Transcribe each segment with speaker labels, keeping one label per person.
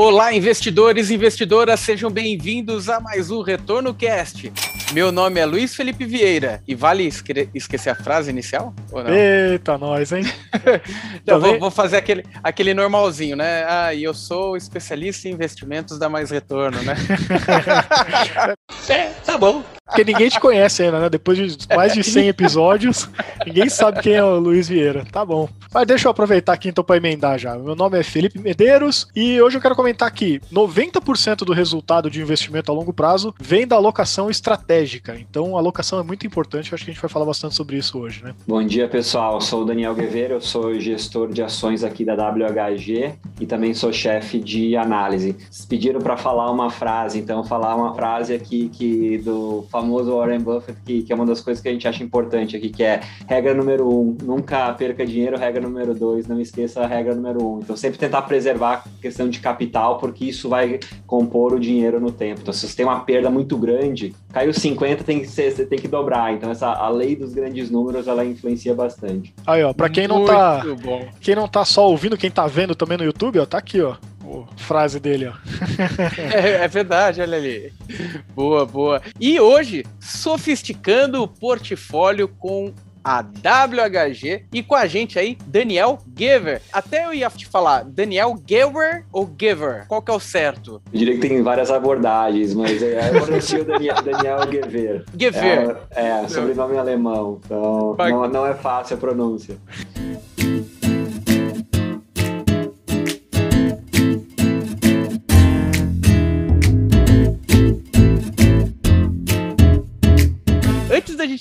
Speaker 1: Olá, investidores e investidoras, sejam bem-vindos a mais um Retorno Cast. Meu nome é Luiz Felipe Vieira e vale esque esquecer a frase inicial?
Speaker 2: Eita, nós, hein?
Speaker 1: então, vou, vou, fazer aquele, aquele normalzinho, né? Ah, e eu sou especialista em investimentos da Mais Retorno, né?
Speaker 2: é, tá bom. Porque ninguém te conhece ainda, né? Depois de mais de 100 episódios, ninguém sabe quem é o Luiz Vieira. Tá bom. Mas deixa eu aproveitar aqui então para emendar já. Meu nome é Felipe Medeiros e hoje eu quero comentar que 90% do resultado de investimento a longo prazo vem da alocação estratégica. Então a alocação é muito importante, eu acho que a gente vai falar bastante sobre isso hoje, né?
Speaker 3: Bom dia, pessoal. Eu sou o Daniel Guevara, eu sou gestor de ações aqui da WHG e também sou chefe de análise. Pediram para falar uma frase, então falar uma frase aqui que do famoso Warren Buffett, que, que, é uma das coisas que a gente acha importante aqui, que é regra número um, nunca perca dinheiro, regra número dois, não esqueça a regra número um. Então, sempre tentar preservar a questão de capital, porque isso vai compor o dinheiro no tempo. Então, se você tem uma perda muito grande, caiu 50, tem que ser, você tem que dobrar. Então, essa, a lei dos grandes números, ela influencia bastante.
Speaker 2: Aí, ó, pra quem não tá, quem não tá só ouvindo, quem tá vendo também no YouTube, ó, tá aqui, ó frase dele, ó.
Speaker 1: é, é, verdade, olha ali. Boa, boa. E hoje, sofisticando o portfólio com a WHG e com a gente aí, Daniel Giver. Até eu ia te falar, Daniel Giver ou Giver? Qual que é o certo?
Speaker 3: Eu diria que tem várias abordagens, mas é, eu pronuncio Daniel, Daniel Giver.
Speaker 1: Giver.
Speaker 3: É, é sobrenome alemão, então não, não é fácil a pronúncia.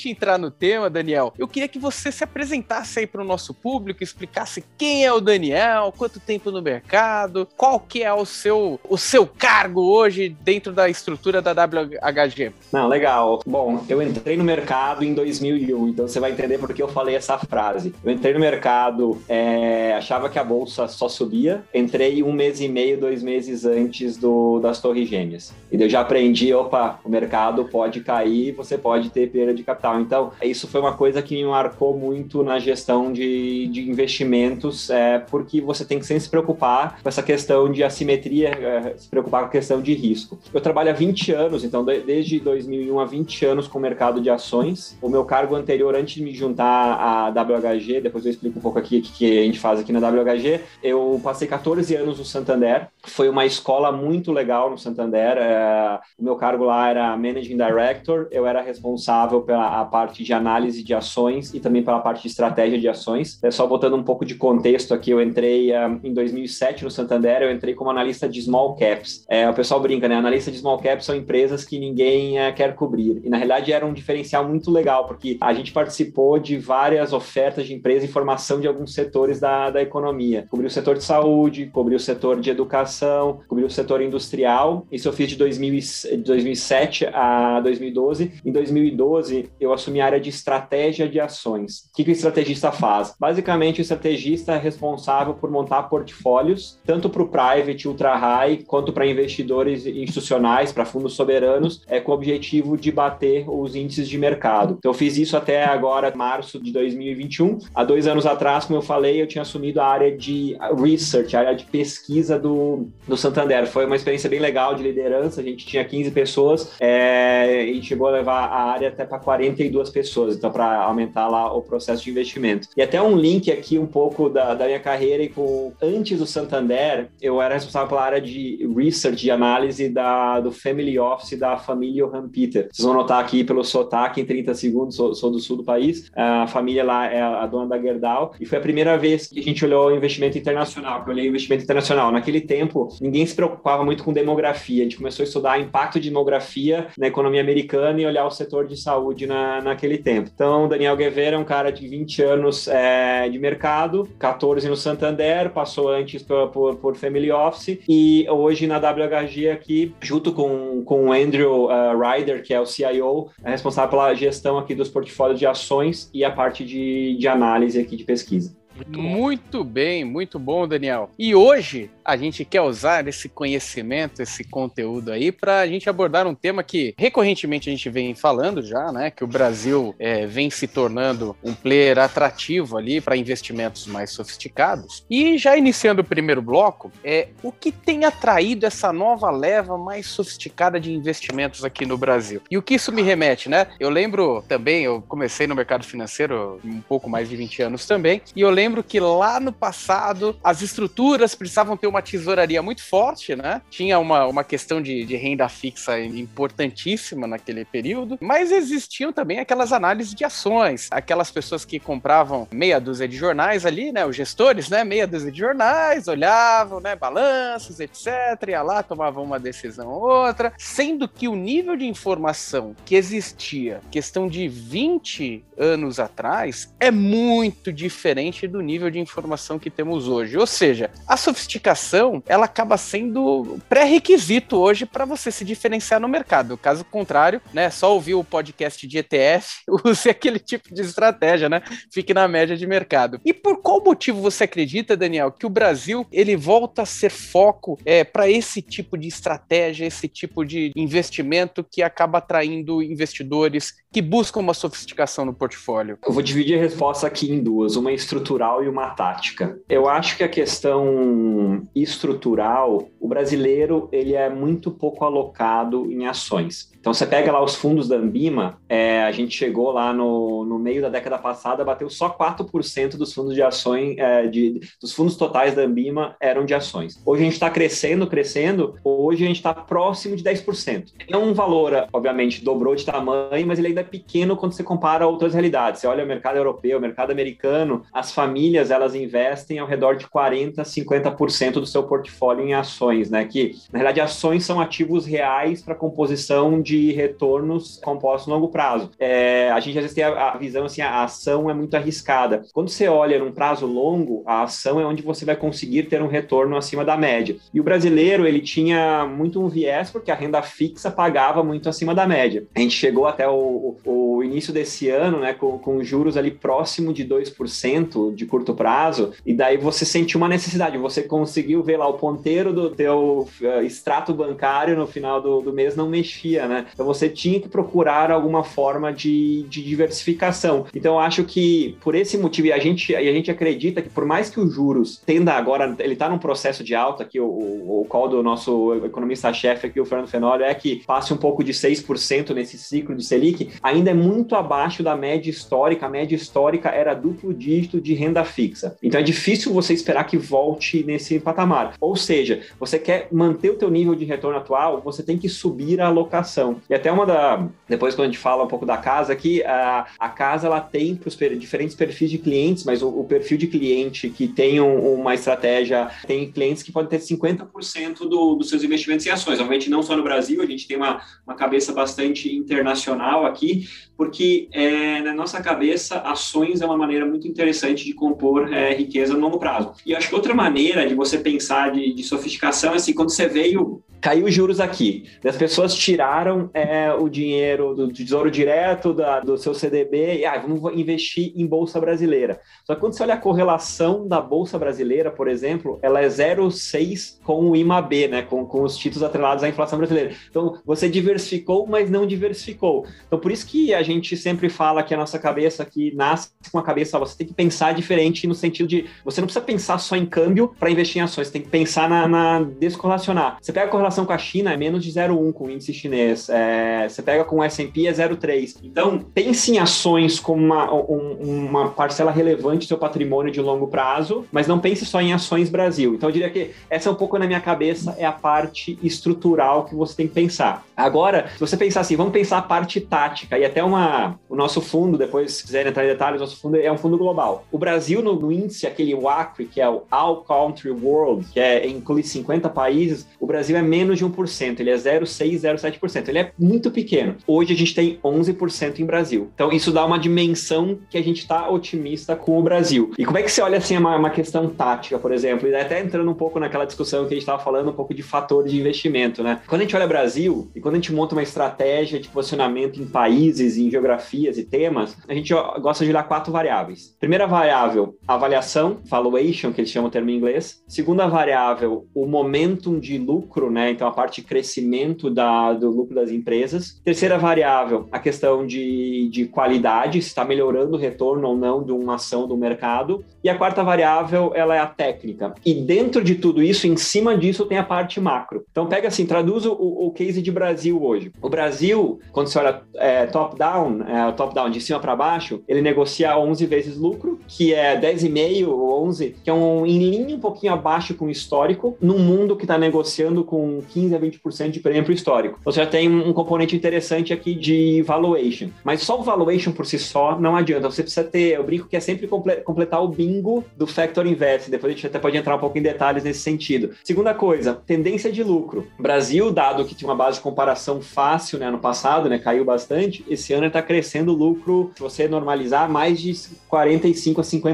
Speaker 1: Entrar no tema, Daniel, eu queria que você se apresentasse aí para o nosso público, explicasse quem é o Daniel, quanto tempo no mercado, qual que é o seu, o seu cargo hoje dentro da estrutura da WHG.
Speaker 3: Não, legal. Bom, eu entrei no mercado em 2001, então você vai entender por que eu falei essa frase. Eu entrei no mercado, é, achava que a bolsa só subia, entrei um mês e meio, dois meses antes do, das Torres Gêmeas. E eu já aprendi, opa, o mercado pode cair, você pode ter perda de capital Então, isso foi uma coisa que me marcou muito na gestão de, de investimentos, é, porque você tem que sempre se preocupar com essa questão de assimetria, é, se preocupar com a questão de risco. Eu trabalho há 20 anos, então, desde 2001 a 20 anos com o mercado de ações. O meu cargo anterior, antes de me juntar à WHG, depois eu explico um pouco aqui o que a gente faz aqui na WHG, eu passei 14 anos no Santander. Foi uma escola muito legal no Santander. É, o meu cargo lá era Managing Director, eu era responsável pela parte de análise de ações e também pela parte de estratégia de ações. É só botando um pouco de contexto aqui, eu entrei um, em 2007 no Santander, eu entrei como analista de small caps. É, o pessoal brinca, né? Analista de small caps são empresas que ninguém é, quer cobrir. E na realidade era um diferencial muito legal, porque a gente participou de várias ofertas de empresa e formação de alguns setores da, da economia. Cobriu o setor de saúde, cobriu o setor de educação, cobriu o setor industrial. Isso eu fiz de 2000, 2007 a 2012. Em 2012, eu assumi a área de estratégia de ações. O que, que o estrategista faz? Basicamente, o estrategista é responsável por montar portfólios, tanto para o private, ultra high, quanto para investidores institucionais, para fundos soberanos, é, com o objetivo de bater os índices de mercado. Então, eu fiz isso até agora, março de 2021. Há dois anos atrás, como eu falei, eu tinha assumido a área de research, a área de pesquisa do, do Santander. Foi uma experiência bem legal de liderança, a gente tinha 15 pessoas é, e chegou a levar a área até para 40 32 pessoas, então para aumentar lá o processo de investimento. E até um link aqui um pouco da, da minha carreira e com antes do Santander, eu era responsável pela área de research e análise da, do family office da família Johan Peter. Vocês vão notar aqui pelo sotaque em 30 segundos, sou, sou do sul do país. A família lá é a dona da Gerdau e foi a primeira vez que a gente olhou o investimento internacional, que eu olhei o investimento internacional. Naquele tempo, ninguém se preocupava muito com demografia. A gente começou a estudar impacto de demografia na economia americana e olhar o setor de saúde na naquele tempo. Então, Daniel Guevara é um cara de 20 anos é, de mercado, 14 no Santander, passou antes por, por, por, Family Office e hoje na WHG aqui, junto com, com o Andrew uh, Ryder, que é o CIO, é responsável pela gestão aqui dos portfólios de ações e a parte de, de análise aqui de pesquisa.
Speaker 1: Muito, muito bem, muito bom, Daniel. E hoje a gente quer usar esse conhecimento, esse conteúdo aí, para a gente abordar um tema que recorrentemente a gente vem falando já, né? Que o Brasil é, vem se tornando um player atrativo ali para investimentos mais sofisticados. E já iniciando o primeiro bloco, é o que tem atraído essa nova leva mais sofisticada de investimentos aqui no Brasil. E o que isso me remete, né? Eu lembro também, eu comecei no mercado financeiro um pouco mais de 20 anos também, e eu lembro que lá no passado as estruturas precisavam ter uma tesouraria muito forte, né? Tinha uma, uma questão de, de renda fixa importantíssima naquele período, mas existiam também aquelas análises de ações, aquelas pessoas que compravam meia dúzia de jornais ali, né? Os gestores, né? Meia dúzia de jornais, olhavam, né? Balanços, etc. Ia lá, tomavam uma decisão ou outra, sendo que o nível de informação que existia, questão de 20 anos atrás, é muito diferente do nível de informação que temos hoje. Ou seja, a sofisticação ela acaba sendo pré-requisito hoje para você se diferenciar no mercado. Caso contrário, né, só ouvir o podcast de ETF, use aquele tipo de estratégia, né? Fique na média de mercado. E por qual motivo você acredita, Daniel, que o Brasil ele volta a ser foco é, para esse tipo de estratégia, esse tipo de investimento que acaba atraindo investidores que buscam uma sofisticação no portfólio?
Speaker 3: Eu vou dividir a resposta aqui em duas, uma estrutural e uma tática. Eu acho que a questão estrutural, o brasileiro ele é muito pouco alocado em ações. Então você pega lá os fundos da Ambima, é, a gente chegou lá no, no meio da década passada, bateu só 4% dos fundos de ações, é, de, dos fundos totais da Ambima eram de ações. Hoje a gente está crescendo, crescendo, hoje a gente está próximo de 10%. É um valor, obviamente, dobrou de tamanho, mas ele ainda é pequeno quando você compara outras realidades. Você olha o mercado europeu, o mercado americano, as famílias elas investem ao redor de 40%, 50% do seu portfólio em ações, né? Que, na realidade, ações são ativos reais para composição de retornos compostos no longo prazo. É, a gente às vezes tem a, a, visão assim, a ação é muito arriscada. Quando você olha num prazo longo, a ação é onde você vai conseguir ter um retorno acima da média. E o brasileiro, ele tinha muito um viés porque a renda fixa pagava muito acima da média. A gente chegou até o, o, o início desse ano, né, com, com juros ali próximo de 2% de curto prazo, e daí você sentiu uma necessidade, você conseguiu ver lá o ponteiro do teu uh, extrato bancário no final do, do mês não mexia, né? Então você tinha que procurar alguma forma de, de diversificação. Então acho que por esse motivo, e a gente, a gente acredita que por mais que os juros tenda agora, ele está num processo de alta, que o, o, o call do nosso economista-chefe aqui, o Fernando Fenolio, é que passe um pouco de 6% nesse ciclo de Selic, ainda é muito abaixo da média histórica. A média histórica era duplo dígito de renda fixa. Então é difícil você esperar que volte nesse patamar. Ou seja, você quer manter o teu nível de retorno atual, você tem que subir a alocação. E até uma da. Depois, quando a gente fala um pouco da casa aqui, a, a casa ela tem para os diferentes perfis de clientes, mas o, o perfil de cliente que tem um, uma estratégia, tem clientes que podem ter 50% do, dos seus investimentos em ações. Obviamente, não só no Brasil, a gente tem uma, uma cabeça bastante internacional aqui, porque é, na nossa cabeça, ações é uma maneira muito interessante de compor é, riqueza no longo prazo. E acho que outra maneira de você pensar de, de sofisticação é assim, quando você veio, caiu os juros aqui, as pessoas tiraram é, o dinheiro do Tesouro Direto, da, do seu CDB, e ah, vamos investir em Bolsa Brasileira. Só que quando você olha a correlação da Bolsa Brasileira, por exemplo, ela é 0,6 com o IMAB, né, com, com os títulos atrelados à inflação brasileira. Então, você diversificou, mas não diversificou. Então, por isso que a gente sempre fala que a nossa cabeça que nasce com a cabeça, você tem que pensar diferente no sentido de você não precisa pensar só em câmbio para investir em ações, tem que pensar na, na descorrelacionar. Você pega a correlação com a China, é menos de 0,1 com o índice chinês. É, você pega com o S&P, é 0,3. Então, pense em ações como uma, um, uma parcela relevante do seu patrimônio de longo prazo, mas não pense só em ações Brasil. Então, eu diria que essa é um pouco na minha cabeça, é a parte estrutural que você tem que pensar. Agora, se você pensar assim, vamos pensar a parte tática e até uma uma, o nosso fundo, depois se quiserem entrar em detalhes, nosso fundo é um fundo global. O Brasil, no, no índice, aquele WACRI, que é o All Country World, que é, inclui 50 países, o o Brasil é menos de 1%, ele é 0,6, 0,7%. Ele é muito pequeno. Hoje a gente tem 11% em Brasil. Então isso dá uma dimensão que a gente está otimista com o Brasil. E como é que você olha assim uma, uma questão tática, por exemplo, e até entrando um pouco naquela discussão que a gente estava falando, um pouco de fatores de investimento, né? Quando a gente olha Brasil e quando a gente monta uma estratégia de posicionamento em países, em geografias e temas, a gente gosta de olhar quatro variáveis. Primeira variável, avaliação, valuation, que eles chamam o termo em inglês. Segunda variável, o momentum de lucro, né? Então a parte de crescimento da, do lucro das empresas. Terceira variável, a questão de, de qualidade, se está melhorando o retorno ou não de uma ação do mercado. E a quarta variável, ela é a técnica. E dentro de tudo isso, em cima disso, tem a parte macro. Então pega assim, traduz o, o case de Brasil hoje. O Brasil, quando você olha é, top-down, é, top-down de cima para baixo, ele negocia 11 vezes lucro, que é 10,5 ou 11, que é um em linha um pouquinho abaixo com o histórico, num mundo que está negociando com 15 a 20% de prêmio histórico. Você já tem um componente interessante aqui de valuation. Mas só o valuation por si só não adianta. Você precisa ter, eu brinco que é sempre completar o bingo do Factor Invest. Depois a gente até pode entrar um pouco em detalhes nesse sentido. Segunda coisa, tendência de lucro. Brasil, dado que tinha uma base de comparação fácil né, no passado, né, caiu bastante, esse ano está crescendo o lucro, se você normalizar, mais de 45% a 50%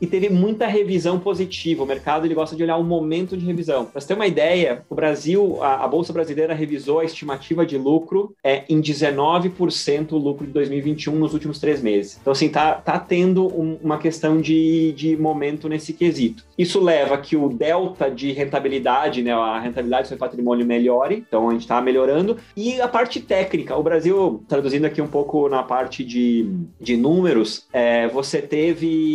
Speaker 3: e teve muita revisão positiva. O mercado ele gosta de olhar o momento de revisão. Para você ter uma ideia, o Brasil, a, a Bolsa Brasileira revisou a estimativa de lucro é, em 19% o lucro de 2021 nos últimos três meses. Então, assim, tá, tá tendo um, uma questão de, de momento nesse quesito. Isso leva que o delta de rentabilidade, né, a rentabilidade do seu patrimônio melhore, então a gente está melhorando. E a parte técnica, o Brasil, traduzindo aqui um pouco na parte de, de números, é, você teve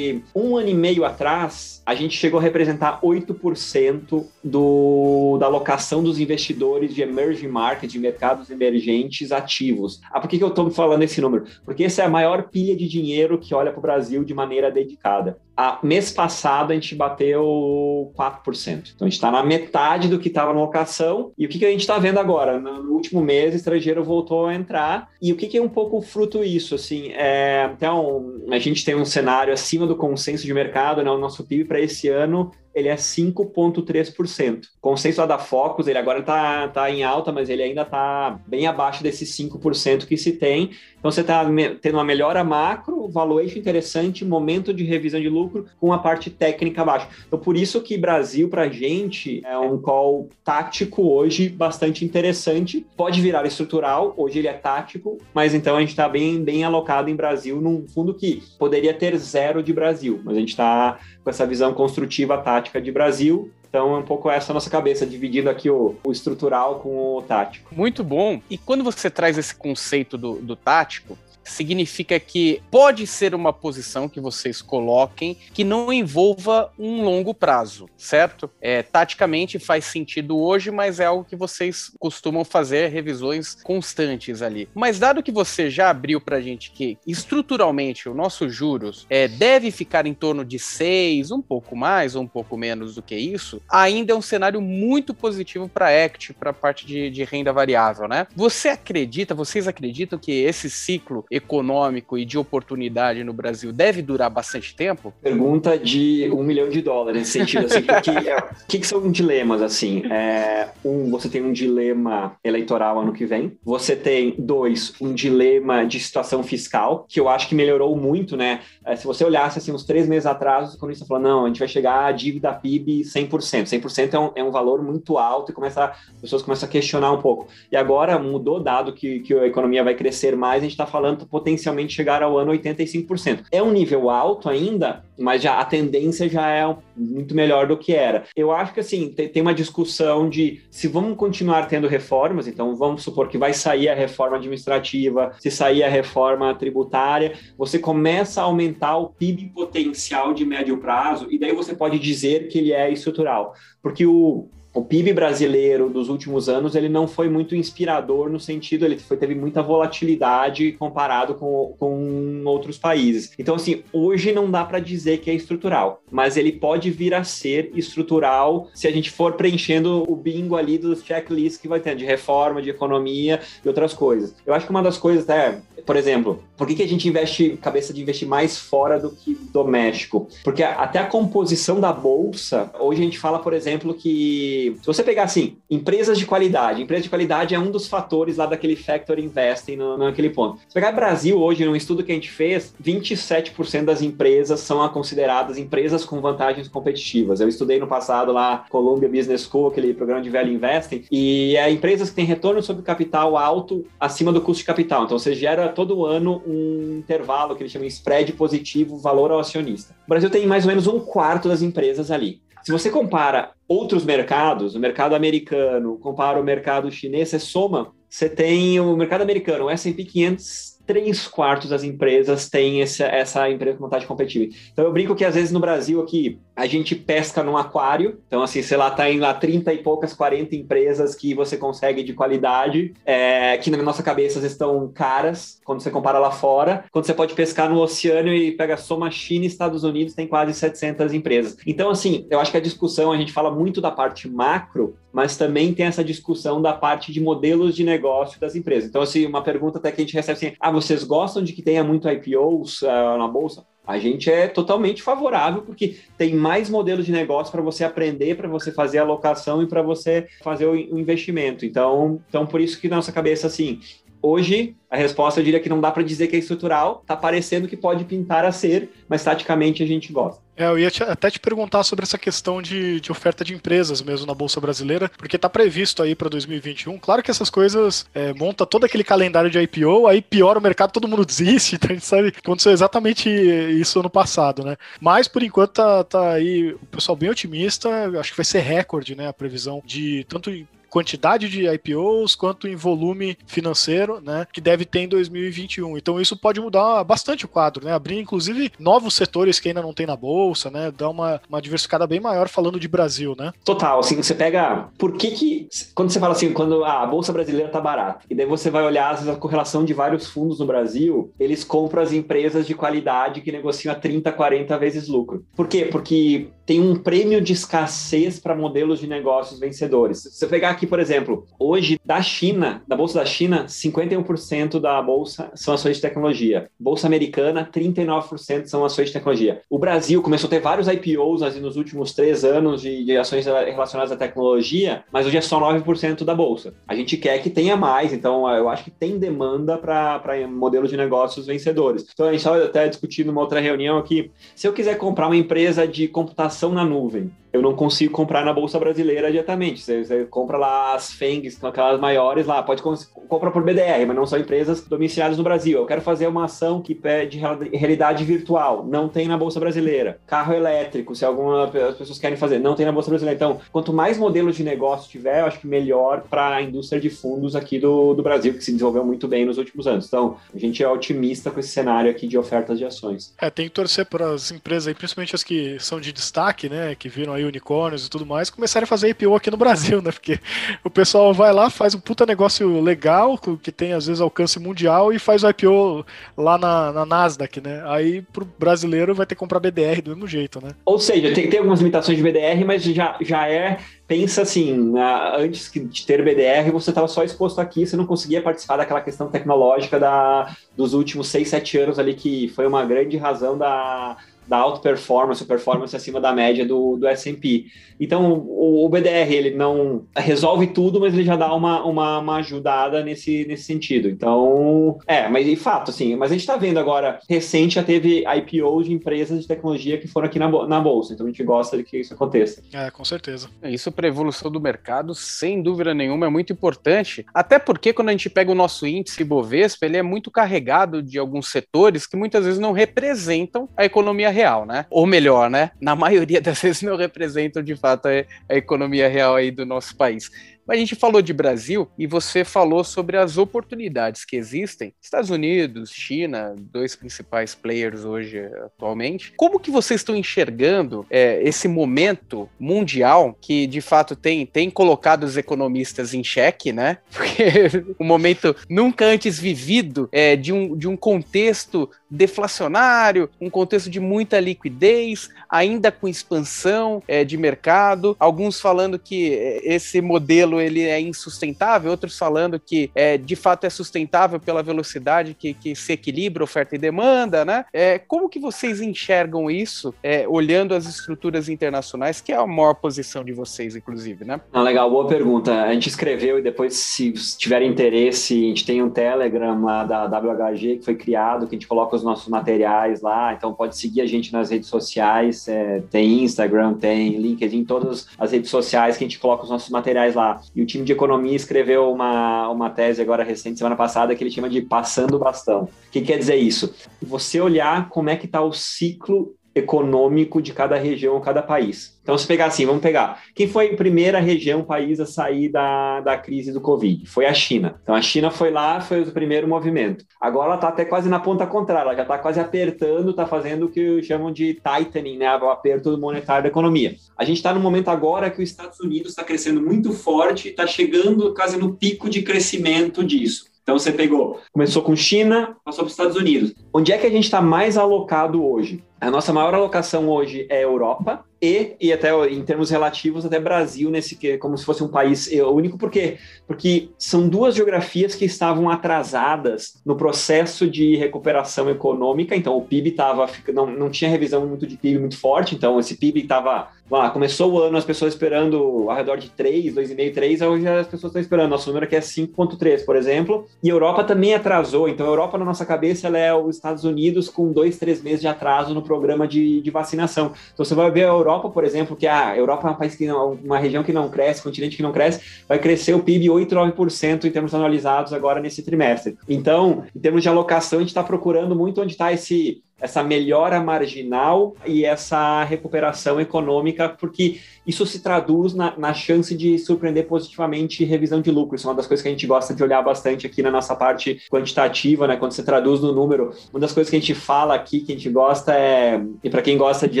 Speaker 3: um ano e meio atrás, a gente chegou a representar 8% do, da alocação dos investidores de emerging market, de mercados emergentes ativos. Ah, por que, que eu estou falando esse número? Porque essa é a maior pilha de dinheiro que olha para o Brasil de maneira dedicada. A, mês passado a gente bateu 4%. Então a gente está na metade do que estava na locação. E o que, que a gente está vendo agora? No, no, último mês, o estrangeiro voltou a entrar. E o que, que é um pouco fruto isso? Assim, é, então, a gente tem um cenário acima do consenso de mercado, né? O nosso PIB para esse ano ele é 5,3%. O consenso da Focus, ele agora está tá em alta, mas ele ainda está bem abaixo desses 5% que se tem. Então você está tendo uma melhora macro, valuation interessante, momento de revisão de lucro com a parte técnica abaixo. Então por isso que Brasil, para a gente, é um call tático hoje bastante interessante. Pode virar estrutural, hoje ele é tático, mas então a gente está bem, bem alocado em Brasil num fundo que poderia ter zero de Brasil, mas a gente está com essa visão construtiva tática de Brasil. Então é um pouco essa nossa cabeça, dividindo aqui o, o, estrutural com o tático.
Speaker 1: Muito bom. E quando você traz esse conceito do, do tático, significa que pode ser uma posição que vocês coloquem que não envolva um longo prazo, certo? É, taticamente faz sentido hoje, mas é algo que vocês costumam fazer revisões constantes ali. Mas dado que você já abriu para gente que estruturalmente o nosso juros é, deve ficar em torno de 6, um pouco mais ou um pouco menos do que isso, ainda é um cenário muito positivo para a ECT, para a parte de, de renda variável, né? Você acredita, vocês acreditam que esse ciclo econômico e de oportunidade no Brasil deve durar bastante tempo?
Speaker 3: Pergunta de um milhão de dólares nesse sentido, assim, porque é, o que, que, são dilemas, assim? É, um, você tem um dilema eleitoral ano que vem, você tem, dois, um dilema de situação fiscal, que eu acho que melhorou muito, né? É, se você olhasse, assim, uns três meses atrás, os economistas falaram, não, a gente vai chegar à dívida PIB 100%, 100% é um, é um valor muito alto e começa, as pessoas começam a questionar um pouco. E agora mudou, dado que, que a economia vai crescer mais, a gente está falando potencialmente chegar ao ano 85%. É um nível alto ainda, mas já a tendência já é muito melhor do que era. Eu acho que assim, tem uma discussão de se vamos continuar tendo reformas, então vamos supor que vai sair a reforma administrativa, se sair a reforma tributária, você começa a aumentar o PIB potencial de médio prazo, e daí você pode dizer que ele é estrutural. Porque o o PIB brasileiro dos últimos anos ele não foi muito inspirador no sentido ele foi, teve muita volatilidade comparado com, com outros países. Então assim hoje não dá para dizer que é estrutural, mas ele pode vir a ser estrutural se a gente for preenchendo o bingo ali dos checklists que vai ter de reforma, de economia e outras coisas. Eu acho que uma das coisas até por exemplo, por que, que a gente investe, cabeça de investir mais fora do que doméstico? Porque até a composição da bolsa, hoje a gente fala, por exemplo, que se você pegar assim, empresas de qualidade, empresa de qualidade é um dos fatores lá daquele factor investing no, naquele ponto. Se pegar Brasil hoje, num estudo que a gente fez, 27% das empresas são consideradas empresas com vantagens competitivas. Eu estudei no passado lá Columbia Business School, aquele programa de velho investing, e é empresas que têm retorno sobre capital alto acima do custo de capital. Então você gera todo ano um intervalo que eles chamam de spread positivo, valor ao acionista. O Brasil tem mais ou menos um quarto das empresas ali. Se você compara outros mercados, o mercado americano, compara o mercado chinês, você soma, você tem o mercado americano, o S&P 500 três quartos das empresas têm essa, essa empresa com vontade competitiva. Então eu brinco que às vezes no Brasil aqui a gente pesca num aquário, então assim, sei lá, tá em lá 30 e poucas, 40 empresas que você consegue de qualidade, é, que na nossa cabeça estão caras, quando você compara lá fora, quando você pode pescar no oceano e pega soma China e Estados Unidos, tem quase 700 empresas. Então assim, eu acho que a discussão, a gente fala muito da parte macro, mas também tem essa discussão da parte de modelos de negócio das empresas. Então assim, uma pergunta até que a gente recebe assim, ah, vocês gostam de que tenha muito IPOs uh, na bolsa? A gente é totalmente favorável porque tem mais modelos de negócio para você aprender, para você fazer a alocação e para você fazer o investimento. Então, então, por isso que na nossa cabeça, assim, hoje a resposta eu diria que não dá para dizer que é estrutural, está parecendo que pode pintar a ser, mas taticamente a gente gosta.
Speaker 2: É, eu ia te, até te perguntar sobre essa questão de, de, oferta de empresas mesmo na Bolsa Brasileira, porque está previsto aí para 2021. Claro que essas coisas é, monta todo aquele calendário de IPO, aí piora o mercado, todo mundo desiste, então a gente sabe que aconteceu exatamente isso ano passado, né? Mas por enquanto tá, tá aí o pessoal bem otimista, acho que vai ser recorde, né? A previsão de tanto quantidade de IPOs quanto em volume financeiro, né, que deve ter em 2021. Então isso pode mudar bastante o quadro, né, abrir inclusive novos setores que ainda não tem na bolsa, né, dar uma, uma diversificada bem maior falando de Brasil, né?
Speaker 3: Total, assim, você pega, por que que, quando você fala assim, quando ah, a bolsa brasileira tá barata, e daí você vai olhar vezes, a correlação de vários fundos no Brasil, eles compram as empresas de qualidade que negociam a 30, 40 vezes lucro. Por quê? Porque tem um prêmio de escassez para modelos de negócios vencedores. Se você pegar aqui, por exemplo, hoje da China, da bolsa da China, 51% da bolsa são ações de tecnologia. Bolsa americana, 39% são ações de tecnologia. O Brasil começou a ter vários IPOs nos últimos três anos de, de ações relacionadas à tecnologia, mas hoje é só 9% da bolsa. A gente quer que tenha mais, então eu acho que tem demanda para modelos de negócios vencedores. Então a gente estava até discutindo numa outra reunião aqui. Se eu quiser comprar uma empresa de computação na nuvem eu não consigo comprar na bolsa brasileira diretamente. Você, você compra lá as FENGs, com aquelas maiores lá, pode comprar por BDR, mas não são empresas domiciliadas no Brasil. Eu quero fazer uma ação que pede realidade virtual, não tem na bolsa brasileira. Carro elétrico, se alguma as pessoas querem fazer, não tem na bolsa brasileira. Então, quanto mais modelos de negócio tiver, eu acho que melhor para a indústria de fundos aqui do, do Brasil, que se desenvolveu muito bem nos últimos anos. Então, a gente é otimista com esse cenário aqui de ofertas de ações.
Speaker 2: É, tem que torcer para as empresas aí, principalmente as que são de destaque, né, que viram aí unicórnios e tudo mais, começaram a fazer IPO aqui no Brasil, né? Porque o pessoal vai lá, faz um puta negócio legal, que tem às vezes alcance mundial, e faz o IPO lá na, na Nasdaq, né? Aí pro brasileiro vai ter que comprar BDR do mesmo jeito, né?
Speaker 3: Ou seja, tem, tem algumas limitações de BDR, mas já, já é pensa assim, antes de ter BDR, você estava só exposto aqui, você não conseguia participar daquela questão tecnológica da, dos últimos 6, 7 anos ali, que foi uma grande razão da, da alta performance, performance acima da média do, do S&P. Então, o, o, BDR, ele não resolve tudo, mas ele já dá uma, uma, uma, ajudada nesse, nesse sentido. Então, é, mas de fato, assim, mas a gente está vendo agora, recente já teve IPO de empresas de tecnologia que foram aqui na, na Bolsa, então a gente gosta de que isso aconteça.
Speaker 2: É, com certeza.
Speaker 1: Isso para a evolução do mercado, sem dúvida nenhuma, é muito importante, até porque quando a gente pega o nosso índice Bovespa, ele é muito carregado de alguns setores que muitas vezes não representam a economia real, né? Ou melhor, né? Na maioria das vezes não representam de fato a, a economia real aí do nosso país. Mas a gente falou de Brasil e você falou sobre as oportunidades que existem. Estados Unidos, China, dois principais players hoje atualmente. Como que vocês estão enxergando é, esse momento mundial que de fato tem, tem colocado os economistas em xeque, né? Porque um momento nunca antes vivido é, de, um, de um contexto deflacionário, um contexto de muita liquidez, ainda com expansão é, de mercado. Alguns falando que é, esse modelo ele é insustentável, outros falando que é, de fato é sustentável pela velocidade que, que se equilibra oferta e demanda, né? É, como que vocês enxergam isso, é, olhando as estruturas internacionais, que é a maior posição de vocês, inclusive, né?
Speaker 3: Ah, legal, boa pergunta. A gente escreveu e depois, se tiver interesse, a gente tem um Telegram lá da WHG que foi criado, que a gente coloca os nossos materiais lá, então pode seguir a gente nas redes sociais, é, tem Instagram, tem LinkedIn, todas as redes sociais que a gente coloca os nossos materiais lá. E o time de economia escreveu uma, uma tese agora recente, semana passada, que ele chama de Passando Bastão. O que quer dizer isso? Você olhar como é que está o ciclo econômico de cada região cada país. Então, se pegar assim, vamos pegar. Quem foi a primeira região, país a sair da, da crise do Covid? Foi a China. Então, a China foi lá, foi o primeiro movimento. Agora ela está até quase na ponta contrária, ela já está quase apertando, está fazendo o que chamam de tightening, né? O aperto monetário da economia. A gente está no momento agora que os Estados Unidos está crescendo muito forte, está chegando quase no pico de crescimento disso. Então você pegou, começou com China, passou para os Estados Unidos. Onde é que a gente está mais alocado hoje? A nossa maior alocação hoje é Europa e, e até em termos relativos até Brasil nesse que como se fosse um país único porque porque são duas geografias que estavam atrasadas no processo de recuperação econômica. Então o PIB estava não, não tinha revisão muito de PIB muito forte. Então esse PIB estava lá, começou o ano as pessoas esperando ao redor de 3, 2,5, 3, hoje as pessoas estão esperando. Nosso número aqui é 5,3, por exemplo. E a Europa também atrasou. Então a Europa na nossa cabeça ela é os Estados Unidos com dois, três meses de atraso no programa de, de vacinação. Então você vai ver a Europa, por exemplo, que a Europa é um país que não, uma região que não cresce, continente que não cresce, vai crescer o PIB 8, 9% em termos anualizados agora nesse trimestre. Então, em termos de alocação, a gente está procurando muito onde está esse essa melhora marginal e essa recuperação econômica, porque isso se traduz na, na, chance de surpreender positivamente revisão de lucro. Isso é uma das coisas que a gente gosta de olhar bastante aqui na nossa parte quantitativa, né? Quando você traduz no número, uma das coisas que a gente fala aqui, que a gente gosta é, e para quem gosta de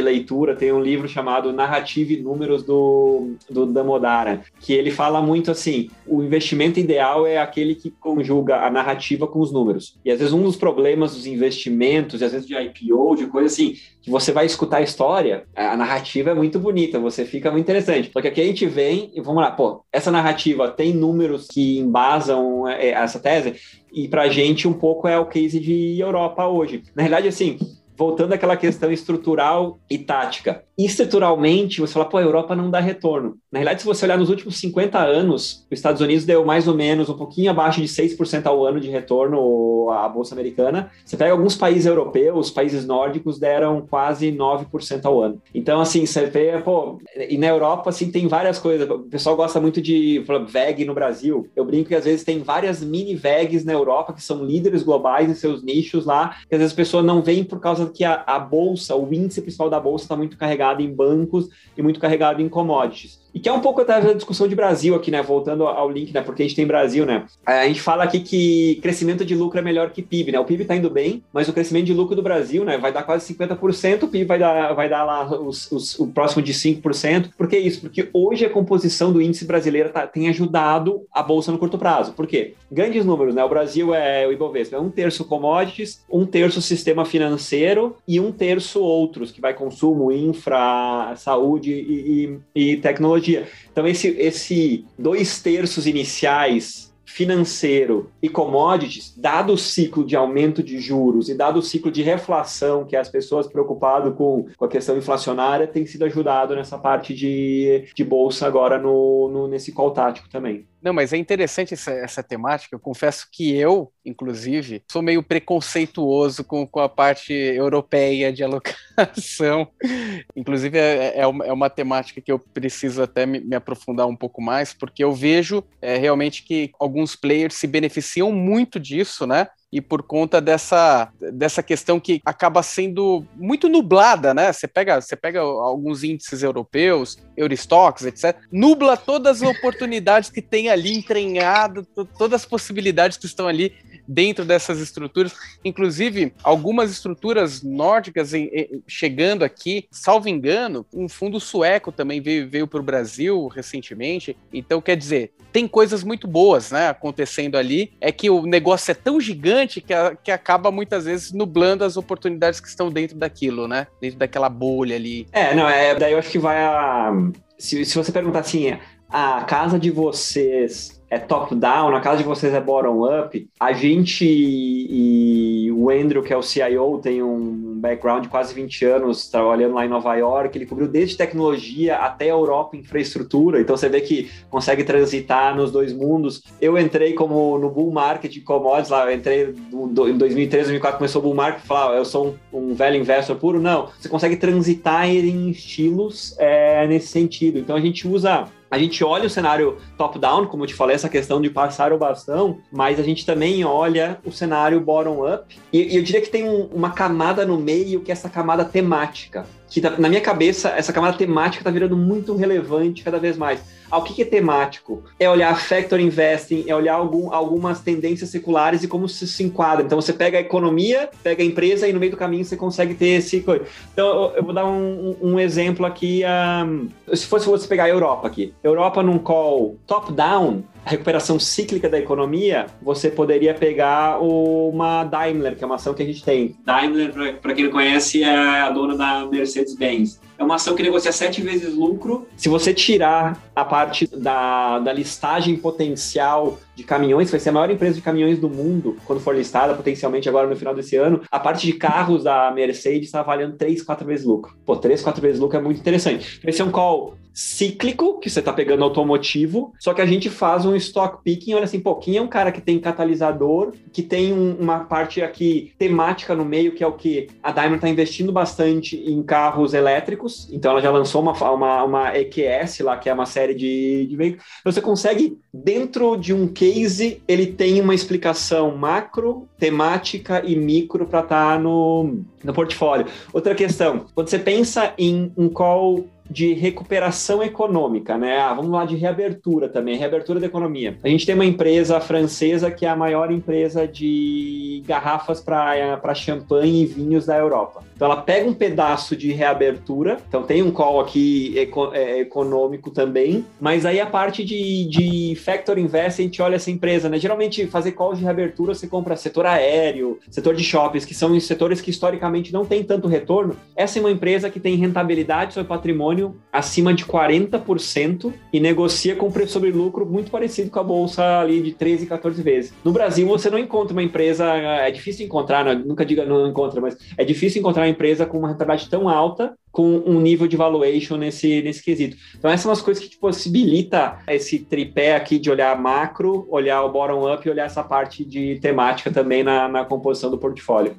Speaker 3: leitura, tem um livro chamado Narrativa e Números do, do Damodara, que ele fala muito assim: o investimento ideal é aquele que conjuga a narrativa com os números. E às vezes um dos problemas dos investimentos, e às vezes de IPO, de coisa assim, que você vai escutar a história, a narrativa é muito bonita, você fica muito interessante. Só que aqui a gente vem e vamos lá, pô, essa narrativa tem números que embasam é, essa tese, e para a gente um pouco é o case de Europa hoje. Na realidade, assim, voltando àquela questão estrutural e tática. Estruturalmente, você fala, pô, a Europa não dá retorno. Na realidade, se você olhar nos últimos 50 anos, os Estados Unidos deu mais ou menos um pouquinho abaixo de 6% ao ano de retorno à Bolsa Americana. Você pega alguns países europeus, países nórdicos deram quase 9% ao ano. Então, assim, você vê, pô, e na Europa, assim, tem várias coisas. O pessoal gosta muito de VEG no Brasil. Eu brinco que às vezes tem várias mini VEGs na Europa que são líderes globais em seus nichos lá, que às vezes a pessoa não vem por causa que a, a bolsa, o índice principal da bolsa está muito carregado em bancos e muito carregado em commodities. E que é um pouco até a discussão de Brasil aqui, né? Voltando ao link, né? Porque a gente tem Brasil, né? É, a gente fala aqui que crescimento de lucro é melhor que PIB, né? O PIB está indo bem, mas o crescimento de lucro do Brasil, né? Vai dar quase 50%, o PIB vai dar, vai dar lá os, os, o próximo de 5%. Por que isso? Porque hoje a composição do índice brasileiro tá, tem ajudado a Bolsa no curto prazo. Por quê? Grandes números, né? O Brasil é o Ibovespa, é um terço commodities, um terço sistema financeiro e um terço outros, que vai consumo, infra, saúde e, e, e tecnologia tecnologia. Então, esse, esse dois terços iniciais financeiro e commodities, dado o ciclo de aumento de juros e dado o ciclo de reflação, que as pessoas preocupadas com, com a questão inflacionária, tem sido ajudado nessa parte de, de bolsa agora no, no, nesse call tático também.
Speaker 1: Não, mas é interessante essa, essa, temática. Eu confesso que eu, inclusive, sou meio preconceituoso com, com a parte europeia de alocação. inclusive, é, é, uma, é, uma, temática que eu preciso até me, me aprofundar um pouco mais, porque eu vejo é, realmente que alguns players se beneficiam muito disso, né? E por conta dessa, dessa questão que acaba sendo muito nublada, né? Você pega, você pega alguns índices europeus, Eurostox, etc. Nubla todas as oportunidades que tem ali entranhado, todas as possibilidades que estão ali dentro dessas estruturas, inclusive algumas estruturas nórdicas em, em, chegando aqui, salvo engano, um fundo sueco também veio, veio para o Brasil recentemente. Então, quer dizer, tem coisas muito boas né, acontecendo ali. É que o negócio é tão gigante que, a, que acaba muitas vezes nublando as oportunidades que estão dentro daquilo, né? Dentro daquela bolha ali.
Speaker 3: É, não, é, daí eu acho que vai a. Se, se você perguntar assim, a casa de vocês é top-down, na casa de vocês é bottom-up. A gente e o Andrew, que é o CIO, tem um background de quase 20 anos trabalhando lá em Nova York. Ele cobriu desde tecnologia até Europa, infraestrutura. Então você vê que consegue transitar nos dois mundos. Eu entrei como no bull market de commodities lá, eu entrei em 2013, 2004, começou o bull market, falar, eu sou um, um, velho investor puro. Não, você consegue transitar em estilos é, nesse sentido. Então a gente usa a gente olha o cenário top-down, como eu te falei, essa questão de passar o bastão, mas a gente também olha o cenário bottom-up. E, e, eu diria que tem um, uma camada no meio que é essa camada temática que tá, na minha cabeça essa camada temática está virando muito relevante cada vez mais. Ah, o que, é temático? É olhar factor investing, é olhar algum, algumas tendências seculares e como se, se enquadra. Então você pega a economia, pega a empresa e no meio do caminho você consegue ter esse. Então eu, vou dar um, um, exemplo aqui. Um, se fosse você pegar a Europa aqui, Europa num call top-down, recuperação cíclica da economia, você poderia pegar uma Daimler, que é uma ação que a gente tem. Daimler, para quem não conhece, é a dona da Mercedes-Benz. É uma ação que negocia sete vezes lucro. Se você tirar a parte da, da listagem potencial de caminhões, vai ser a maior empresa de caminhões do mundo quando for listada, potencialmente agora no final desse ano. A parte de carros da Mercedes está avaliando três, quatro vezes lucro. Pô, três, quatro vezes lucro é muito interessante. Esse é um call cíclico, que você está pegando automotivo, só que a gente faz um stock picking, olha assim, pô, quem é um cara que tem catalisador, que tem um, uma parte aqui temática no meio, que é o que a Daimler está investindo bastante em carros elétricos, então ela já lançou uma, uma, uma EQS lá, que é uma série de, de veículos. Você consegue, dentro de um case, ele tem uma explicação macro, temática e micro para estar tá no, no portfólio. Outra questão, quando você pensa em um call de recuperação econômica, né? Ah, vamos lá de reabertura também, reabertura da economia. A gente tem uma empresa francesa que é a maior empresa de garrafas para champanhe e vinhos da Europa. Então ela pega um pedaço de reabertura, então tem um call aqui eco, é, econômico também, mas aí a parte de, de factor invest, a gente olha essa empresa, né? Geralmente fazer calls de reabertura você compra setor aéreo, setor de shoppings, que são setores que historicamente não tem tanto retorno. Essa é uma empresa que tem rentabilidade sobre patrimônio acima de 40% e negocia com preço sobre lucro muito parecido com a bolsa ali de 13, 14 vezes. No Brasil, você não encontra uma empresa, é difícil encontrar, né? nunca diga não encontra, mas é difícil encontrar uma empresa com uma rentabilidade tão alta com um nível de valuation nesse, nesse quesito. Então, essas são as coisas que te possibilita esse tripé aqui de olhar macro, olhar o bottom-up e olhar essa parte de temática também na, na composição do portfólio.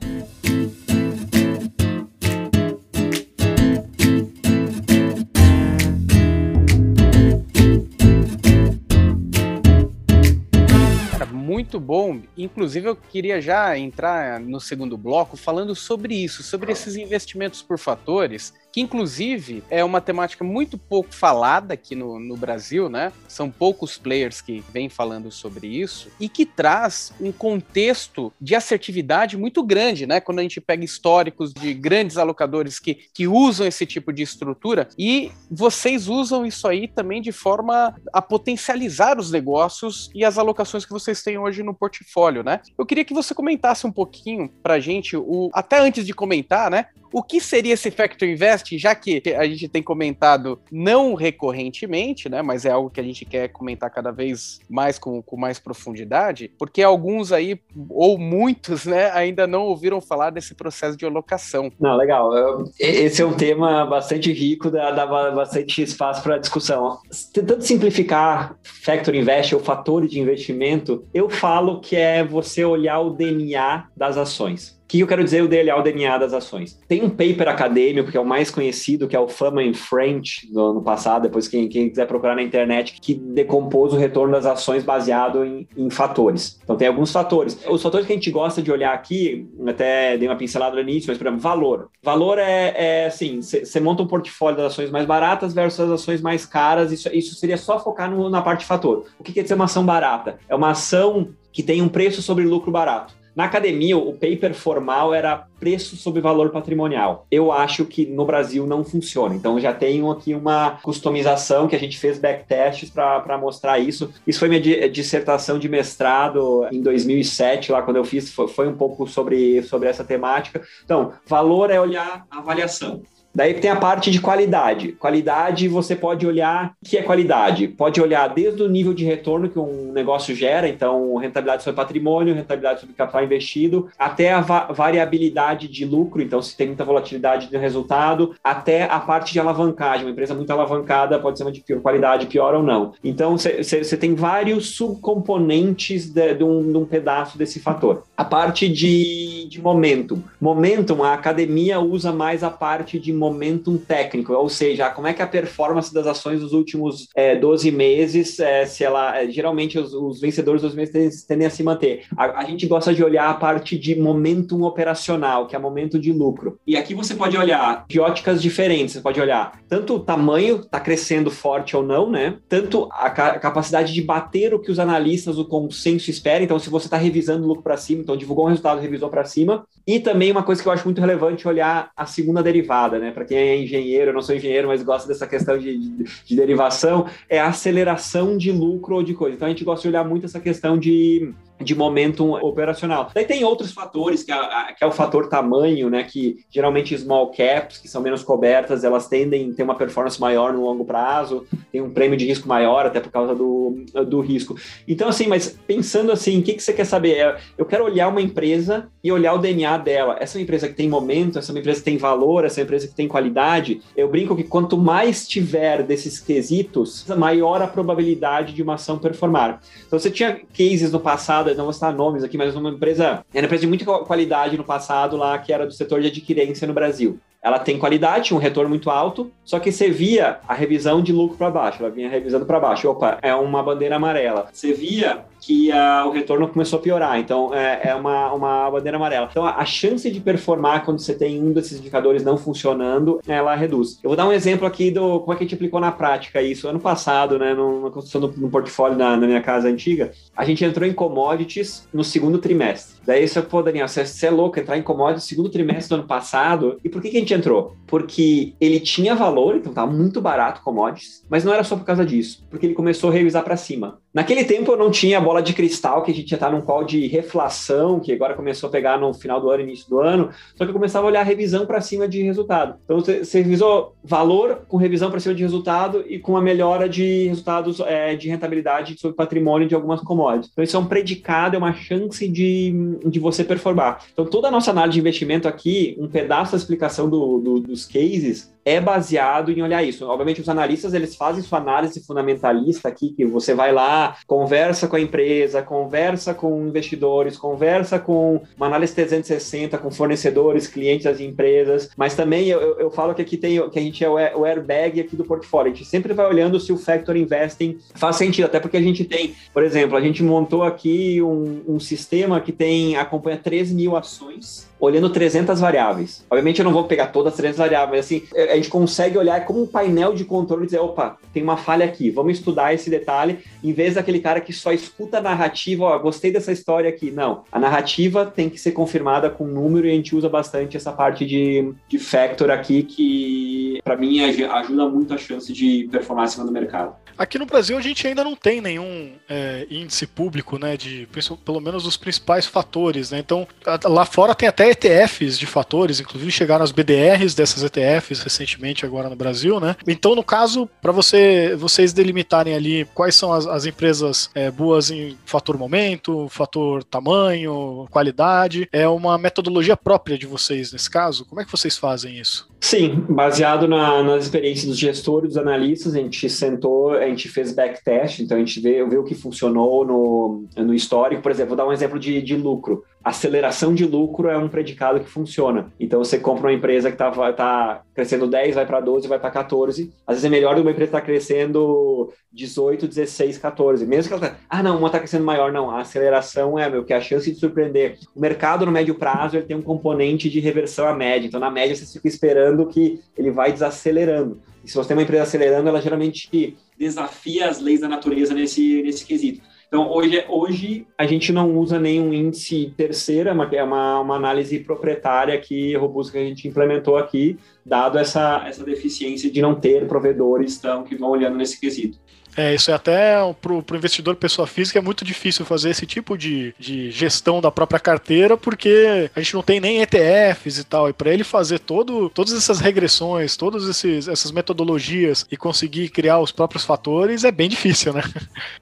Speaker 1: Muito bom. Inclusive, eu queria já entrar no segundo bloco falando sobre isso, sobre esses investimentos por fatores que inclusive é uma temática muito pouco falada aqui no, no Brasil, né? São poucos players que vêm falando sobre isso e que traz um contexto de assertividade muito grande, né? Quando a gente pega históricos de grandes alocadores que, que usam esse tipo de estrutura e vocês usam isso aí também de forma a potencializar os negócios e as alocações que vocês têm hoje no portfólio, né? Eu queria que você comentasse um pouquinho pra gente, o, até antes de comentar, né? O que seria esse Factor Invest, já que a gente tem comentado não recorrentemente, né? Mas é algo que a gente quer comentar cada vez mais com, com mais profundidade, porque alguns aí, ou muitos, né, ainda não ouviram falar desse processo de alocação.
Speaker 3: Não, legal. Esse é um tema bastante rico, dá, dá bastante espaço para discussão. Tentando simplificar Factor Invest ou fatores de investimento, eu falo que é você olhar o DNA das ações que eu quero dizer o DLA, o DNA das ações? Tem um paper acadêmico, que é o mais conhecido, que é o Fama in French, do ano passado, depois quem, quem quiser procurar na internet, que decompôs o retorno das ações baseado em, em, fatores. Então tem alguns fatores. Os fatores que a gente gosta de olhar aqui, até dei uma pincelada no início, mas, por exemplo, valor. Valor é, é assim, você monta um portfólio das ações mais baratas versus as ações mais caras, isso, isso seria só focar no, na parte de fator. O que quer dizer uma ação barata? É uma ação que tem um preço sobre lucro barato. Na academia, o paper formal era preço sobre valor patrimonial. Eu acho que no Brasil não funciona. Então, já tenho aqui uma customização que a gente fez backtests para mostrar isso. Isso foi minha dissertação de mestrado em 2007, lá quando eu fiz, foi, um pouco sobre, sobre essa temática. Então, valor é olhar a avaliação. Daí tem a parte de qualidade. Qualidade, você pode olhar o que é qualidade. Pode olhar desde o nível de retorno que um negócio gera, então rentabilidade sobre patrimônio, rentabilidade sobre capital investido, até a va variabilidade de lucro, então se tem muita volatilidade no resultado, até a parte de alavancagem. Uma empresa muito alavancada pode ser uma de pior qualidade, pior ou não. Então você tem vários subcomponentes de, de, um, de, um, pedaço desse fator. A parte de, de momentum. Momentum, a academia usa mais a parte de momentum técnico, ou seja, como é que a performance das ações nos últimos é, 12 meses, é, se ela. É, geralmente os, os, vencedores dos meses tendem a se manter. A, a, gente gosta de olhar a parte de momentum operacional, que é momento de lucro. E aqui você pode olhar de óticas diferentes. Você pode olhar tanto o tamanho, está crescendo forte ou não, né? Tanto a ca capacidade de bater o que os analistas, o consenso espera. Então, se você está revisando o lucro para cima, então divulgou um resultado, revisou para cima. E também uma coisa que eu acho muito relevante olhar a segunda derivada, né? Para quem é engenheiro, eu não sou engenheiro, mas gosta dessa questão de, de, de, derivação, é a aceleração de lucro ou de coisa. Então a gente gosta de olhar muito essa questão de de momentum operacional. Daí tem outros fatores, que é, que é, o fator tamanho, né? Que geralmente small caps, que são menos cobertas, elas tendem a ter uma performance maior no longo prazo, tem um prêmio de risco maior, até por causa do, do risco. Então, assim, mas pensando assim, o que, que você quer saber? É, eu quero olhar uma empresa e olhar o DNA dela. Essa é uma empresa que tem momento, essa é uma empresa que tem valor, essa é uma empresa que tem qualidade. Eu brinco que quanto mais tiver desses quesitos, maior a probabilidade de uma ação performar. Então, você tinha cases no passado não vou citar nomes aqui, mas uma empresa, era uma empresa de muita qualidade no passado lá, que era do setor de adquirência no Brasil. Ela tem qualidade, um retorno muito alto, só que você via a revisão de lucro para baixo, ela vinha revisando para baixo. Opa, é uma bandeira amarela. Você via que uh, o retorno começou a piorar. Então, é, é uma, uma bandeira amarela. Então, a, a, chance de performar quando você tem um desses indicadores não funcionando, ela reduz. Eu vou dar um exemplo aqui do como é que a gente aplicou na prática isso. Ano passado, né, na construção do, no portfólio na, na, minha casa antiga, a gente entrou em commodities no segundo trimestre. Daí você, pô, Daniel, você, você é louco entrar em commodities no segundo trimestre do ano passado. E por que, que a gente entrou? Porque ele tinha valor, então estava muito barato commodities, mas não era só por causa disso, porque ele começou a revisar para cima. Naquele tempo eu não tinha bola de cristal, que a gente já está num call de reflação, que agora começou a pegar no final do ano, início do ano, só que eu começava a olhar a revisão para cima de resultado. Então você revisou valor com revisão para cima de resultado e com a melhora de resultados é, de rentabilidade sobre patrimônio de algumas commodities. Então isso é um predicado, é uma chance de, de você performar. Então toda a nossa análise de investimento aqui, um pedaço da explicação do, do, dos cases, é baseado em olhar isso. Obviamente, os analistas eles fazem sua análise fundamentalista aqui, que você vai lá, conversa com a empresa, conversa com investidores, conversa com uma análise 360, com fornecedores, clientes das empresas, mas também eu, eu, falo que aqui tem que a gente é o airbag aqui do portfólio. A gente sempre vai olhando se o factor investing faz sentido, até porque a gente tem, por exemplo, a gente montou aqui um, um sistema que tem acompanha 3 mil ações olhando 300 variáveis. Obviamente eu não vou pegar todas as 300 variáveis, assim, é, a gente consegue olhar como um painel de controle e dizer, opa, tem uma falha aqui, vamos estudar esse detalhe, em vez daquele cara que só escuta a narrativa, ó, gostei dessa história aqui. Não, a narrativa tem que ser confirmada com número e a gente usa bastante essa parte de, de factor aqui que, para mim, ajuda muito a chance de performance no mercado.
Speaker 2: Aqui no Brasil a gente ainda não tem nenhum é, índice público, né, de pelo menos os principais fatores, né? Então lá fora tem até ETFs de fatores, inclusive chegaram as BDRs dessas ETFs recentemente agora no Brasil, né? Então no caso para você vocês delimitarem ali quais são as, as empresas é, boas em fator momento, fator tamanho, qualidade, é uma metodologia própria de vocês nesse caso. Como é que vocês fazem isso?
Speaker 3: Sim, baseado na, nas experiências dos gestores, dos analistas, a gente sentou, a gente fez backtest, então a gente vê, vê o que funcionou no, no histórico. Por exemplo, vou dar um exemplo de, de lucro aceleração de lucro é um predicado que funciona. Então você compra uma empresa que está tá crescendo 10, vai para 12, vai para 14. Às vezes é melhor uma empresa que está crescendo 18, 16, 14. Mesmo que ela tá, ah, não, uma está crescendo maior, não. A aceleração é, meu, que é a chance de surpreender. O mercado no médio prazo ele tem um componente de reversão à média. Então, na média, você fica esperando que ele vai desacelerando. E se você tem uma empresa acelerando, ela geralmente desafia as leis da natureza nesse, nesse quesito. Então, hoje, hoje a gente não usa nenhum índice terceira, é uma, uma análise proprietária que robusta que a gente implementou aqui, dado essa, essa deficiência de não ter provedores tão, que vão olhando nesse quesito.
Speaker 2: É, isso é até para o investidor pessoa física é muito difícil fazer esse tipo de, de gestão da própria carteira, porque a gente não tem nem ETFs e tal. E para ele fazer todo, todas essas regressões, todas esses, essas metodologias e conseguir criar os próprios fatores é bem difícil, né?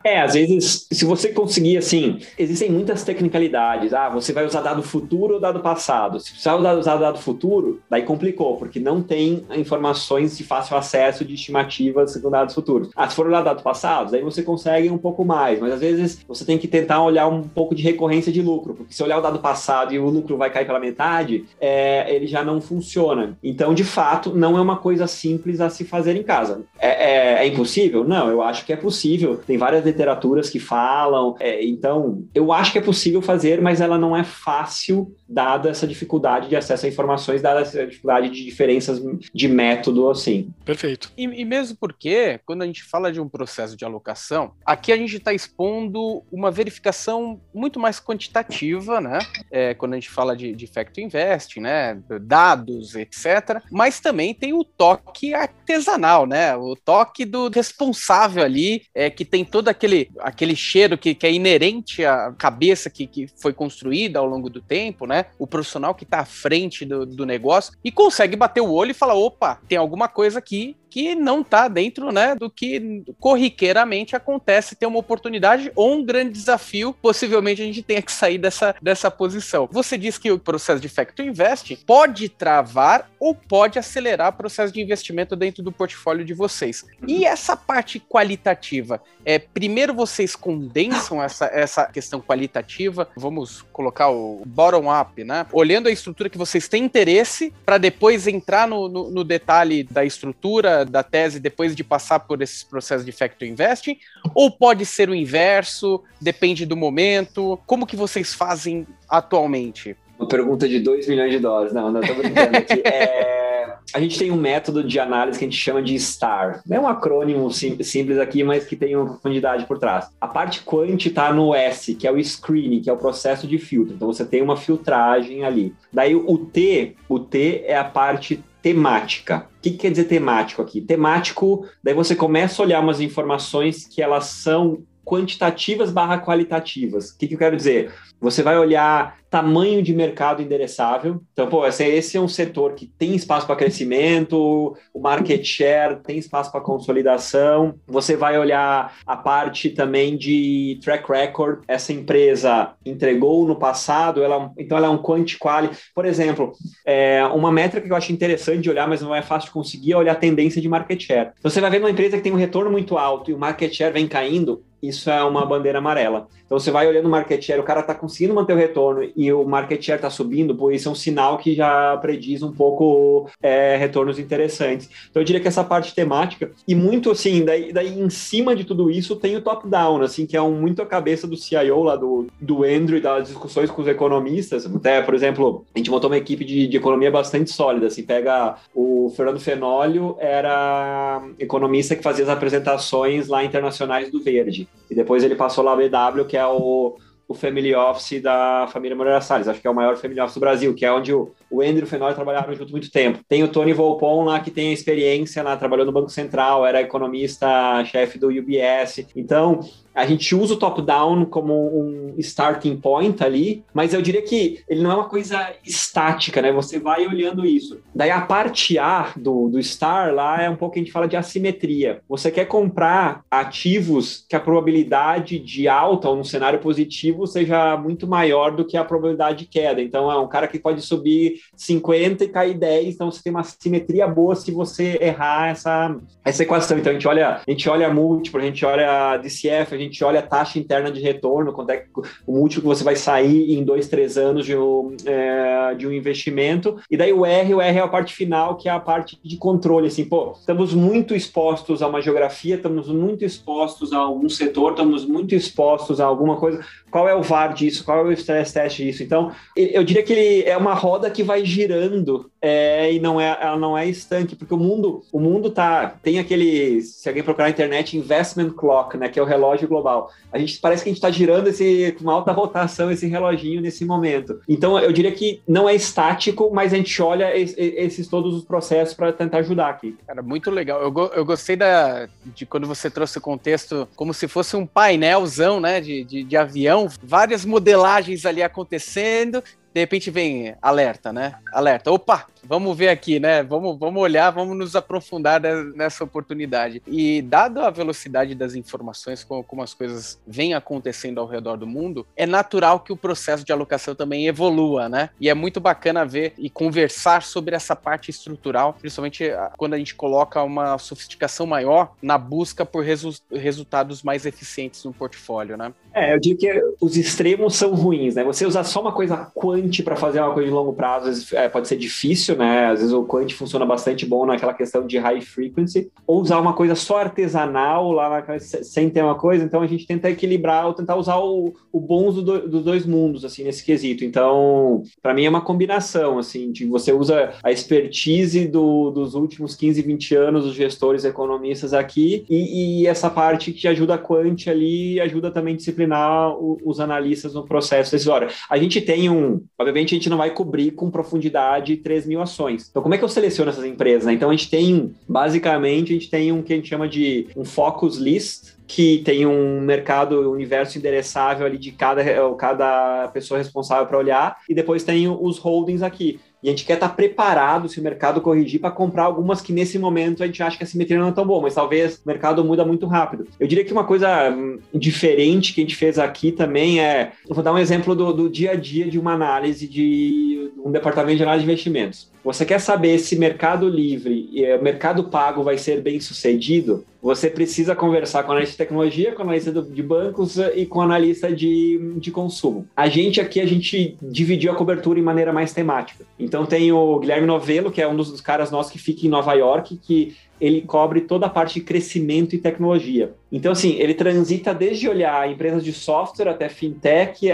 Speaker 3: É, às vezes, se você conseguir, assim, existem muitas tecnicalidades. Ah, você vai usar dado futuro ou dado passado? Se precisar usar dado futuro, daí complicou, porque não tem informações de fácil acesso de estimativas com dados futuros. Ah, se for olhar passados, aí você consegue um pouco mais, mas às vezes você tem que tentar olhar um pouco de recorrência de lucro, porque se olhar o dado passado e o lucro vai cair pela metade, é, ele já não funciona. Então, de fato, não é uma coisa simples a se fazer em casa. É, é, é impossível? Não, eu acho que é possível. Tem várias literaturas que falam, é, então eu acho que é possível fazer, mas ela não é fácil dada essa dificuldade de acesso a informações, dada essa dificuldade de diferenças de método, assim.
Speaker 2: Perfeito.
Speaker 1: E, e mesmo porque, quando a gente fala de um processo de alocação, aqui a gente está expondo uma verificação muito mais quantitativa, né? É, quando a gente fala de, de Factor Invest, né? Dados, etc. Mas também tem o toque artesanal, né? O toque do responsável ali, é, que tem todo aquele, aquele cheiro que, que é inerente à cabeça que, que foi construída ao longo do tempo, né? O profissional que está à frente do, do negócio e consegue bater o olho e falar: opa, tem alguma coisa aqui que não está dentro né, do que corriqueiramente acontece ter uma oportunidade ou um grande desafio. Possivelmente a gente tenha que sair dessa, dessa posição. Você diz que o processo de Factor Invest pode travar ou pode acelerar o processo de investimento dentro do portfólio de vocês. E essa parte qualitativa, é, primeiro vocês condensam essa, essa questão qualitativa, vamos colocar o bottom-up, né? Olhando a estrutura que vocês têm interesse, para depois entrar no, no, no detalhe da estrutura da, tese depois de passar por esses processos de factor investing? Ou pode ser o inverso, depende do momento? Como que vocês fazem atualmente?
Speaker 3: Uma pergunta de 2 milhões de dólares. Não, não, tô brincando aqui. É, a gente tem um método de análise que a gente chama de STAR. Não é um acrônimo sim, simples aqui, mas que tem uma profundidade por trás. A parte quant está no S, que é o screening, que é o processo de filtro. Então você tem uma filtragem ali. Daí o T, o T é a parte temática. O que, que, quer dizer temático aqui? Temático, daí você começa a olhar umas informações que elas são quantitativas barra qualitativas. O que, que eu quero dizer? Você vai olhar tamanho de mercado endereçável. Então, pô, esse, esse é um setor que tem espaço para crescimento, o market share tem espaço para consolidação. Você vai olhar a parte também de track record. Essa empresa entregou no passado, ela, então ela é um quanti quali. Por exemplo, é, uma métrica que eu acho interessante de olhar, mas não é fácil de conseguir, é olhar a tendência de market share. Você vai ver uma empresa que tem um retorno muito alto e o market share vem caindo, isso é uma bandeira amarela. Então você vai olhando o market share, o cara está conseguindo manter o retorno e o market share está subindo, por isso é um sinal que já prediz um pouco é, retornos interessantes. Então eu diria que essa parte temática, e muito assim, daí, daí em cima de tudo isso tem o top-down, assim, que é um, muito a cabeça do CIO lá do, do Andrew e das discussões com os economistas. Até, por exemplo, a gente montou uma equipe de, de economia bastante sólida, assim, pega o Fernando Fenólio, era economista que fazia as apresentações lá internacionais do Verde. E depois ele passou lá BW, que é o, o family office da família Moreira Salles. Acho que é o maior family office do Brasil, que é onde o, o Andrew e o Fenói trabalharam junto muito tempo. Tem o Tony Volpon lá, que tem experiência lá, trabalhou no Banco Central, era economista-chefe do UBS. Então, a gente usa o top-down como um starting point ali, mas eu diria que ele não é uma coisa estática, né? Você vai olhando isso. Daí a parte A do, do Star lá é um pouco que a gente fala de assimetria. Você quer comprar ativos que a probabilidade de alta ou no cenário positivo seja muito maior do que a probabilidade de queda. Então é um cara que pode subir 50 e cair 10, então você tem uma simetria boa se você errar essa, essa equação. Então a gente olha, a gente olha múltiplo, a gente olha DCF, gente olha a taxa interna de retorno, quanto é o múltiplo que você vai sair em dois, três anos de um, é, de um investimento. E daí o R, o R é a parte final, que é a parte de controle. Assim, pô, estamos muito expostos a uma geografia, estamos muito expostos a algum setor, estamos muito expostos a alguma coisa. Qual é o VAR disso? Qual é o stress test disso? Então, eu diria que ele é uma roda que vai girando é, e não é, ela não é estanque, porque o mundo, o mundo tá, tem aquele, se alguém procurar na internet, investment clock, né, que é o relógio global. A gente parece que a gente está girando esse, com uma alta rotação esse reloginho nesse momento. Então, eu diria que não é estático, mas a gente olha esses todos os processos para tentar ajudar aqui.
Speaker 1: Cara, muito legal. Eu, eu gostei da, de quando você trouxe o contexto como se fosse um painelzão, né, de, de, de avião, várias modelagens ali acontecendo de repente vem alerta, né? Alerta. Opa, vamos ver aqui, né? Vamos, vamos olhar, vamos nos aprofundar nessa oportunidade. E dado a velocidade das informações, como, como as coisas vêm acontecendo ao redor do mundo, é natural que o processo de alocação também evolua, né? E é muito bacana ver e conversar sobre essa parte estrutural, principalmente ah, quando a gente coloca uma sofisticação maior na busca por resu resultados mais eficientes no portfólio, né?
Speaker 3: É, eu digo que os extremos são ruins, né? Você usar só uma coisa quant para fazer uma coisa de longo prazo é, pode ser difícil, né? Às vezes o quant funciona bastante bom naquela questão de high frequency, ou usar uma coisa só artesanal lá sem ter uma coisa. Então a gente tenta equilibrar ou tentar usar o, o bons do, dos dois mundos, assim, nesse quesito. Então, para mim é uma combinação, assim, de você usa a expertise do, dos últimos 15, 20 anos dos gestores economistas aqui e, e essa parte que ajuda a quant ali ajuda também a disciplinar o, os analistas no processo decisório. A gente tem um, obviamente a gente não vai cobrir com profundidade 3 mil ações. Então, como é que eu seleciono essas empresas? Né? Então, a gente tem, basicamente, a gente tem um que a gente chama de um focus list, que tem um mercado, um universo endereçável ali de cada, cada pessoa responsável para olhar, e depois tem os holdings aqui. E a gente quer estar tá preparado se o mercado corrigir para comprar algumas que nesse momento a gente acha que a simetria não é tão boa, mas talvez o mercado muda muito rápido. Eu diria que uma coisa hum, diferente que a gente fez aqui também é, eu vou dar um exemplo do, do dia a dia de uma análise de um departamento de de investimentos. Você quer saber se Mercado Livre e eh, Mercado Pago vai ser bem sucedido? Você precisa conversar com o analista de tecnologia, com o analista de bancos eh, e com o analista de, de consumo. A gente aqui, a gente dividiu a cobertura em maneira mais temática. Então tem o Guilherme Novelo, que é um dos caras nossos que fica em Nova York, que ele cobre toda a parte de crescimento e tecnologia. Então, assim, ele transita desde olhar empresas de software até fintech,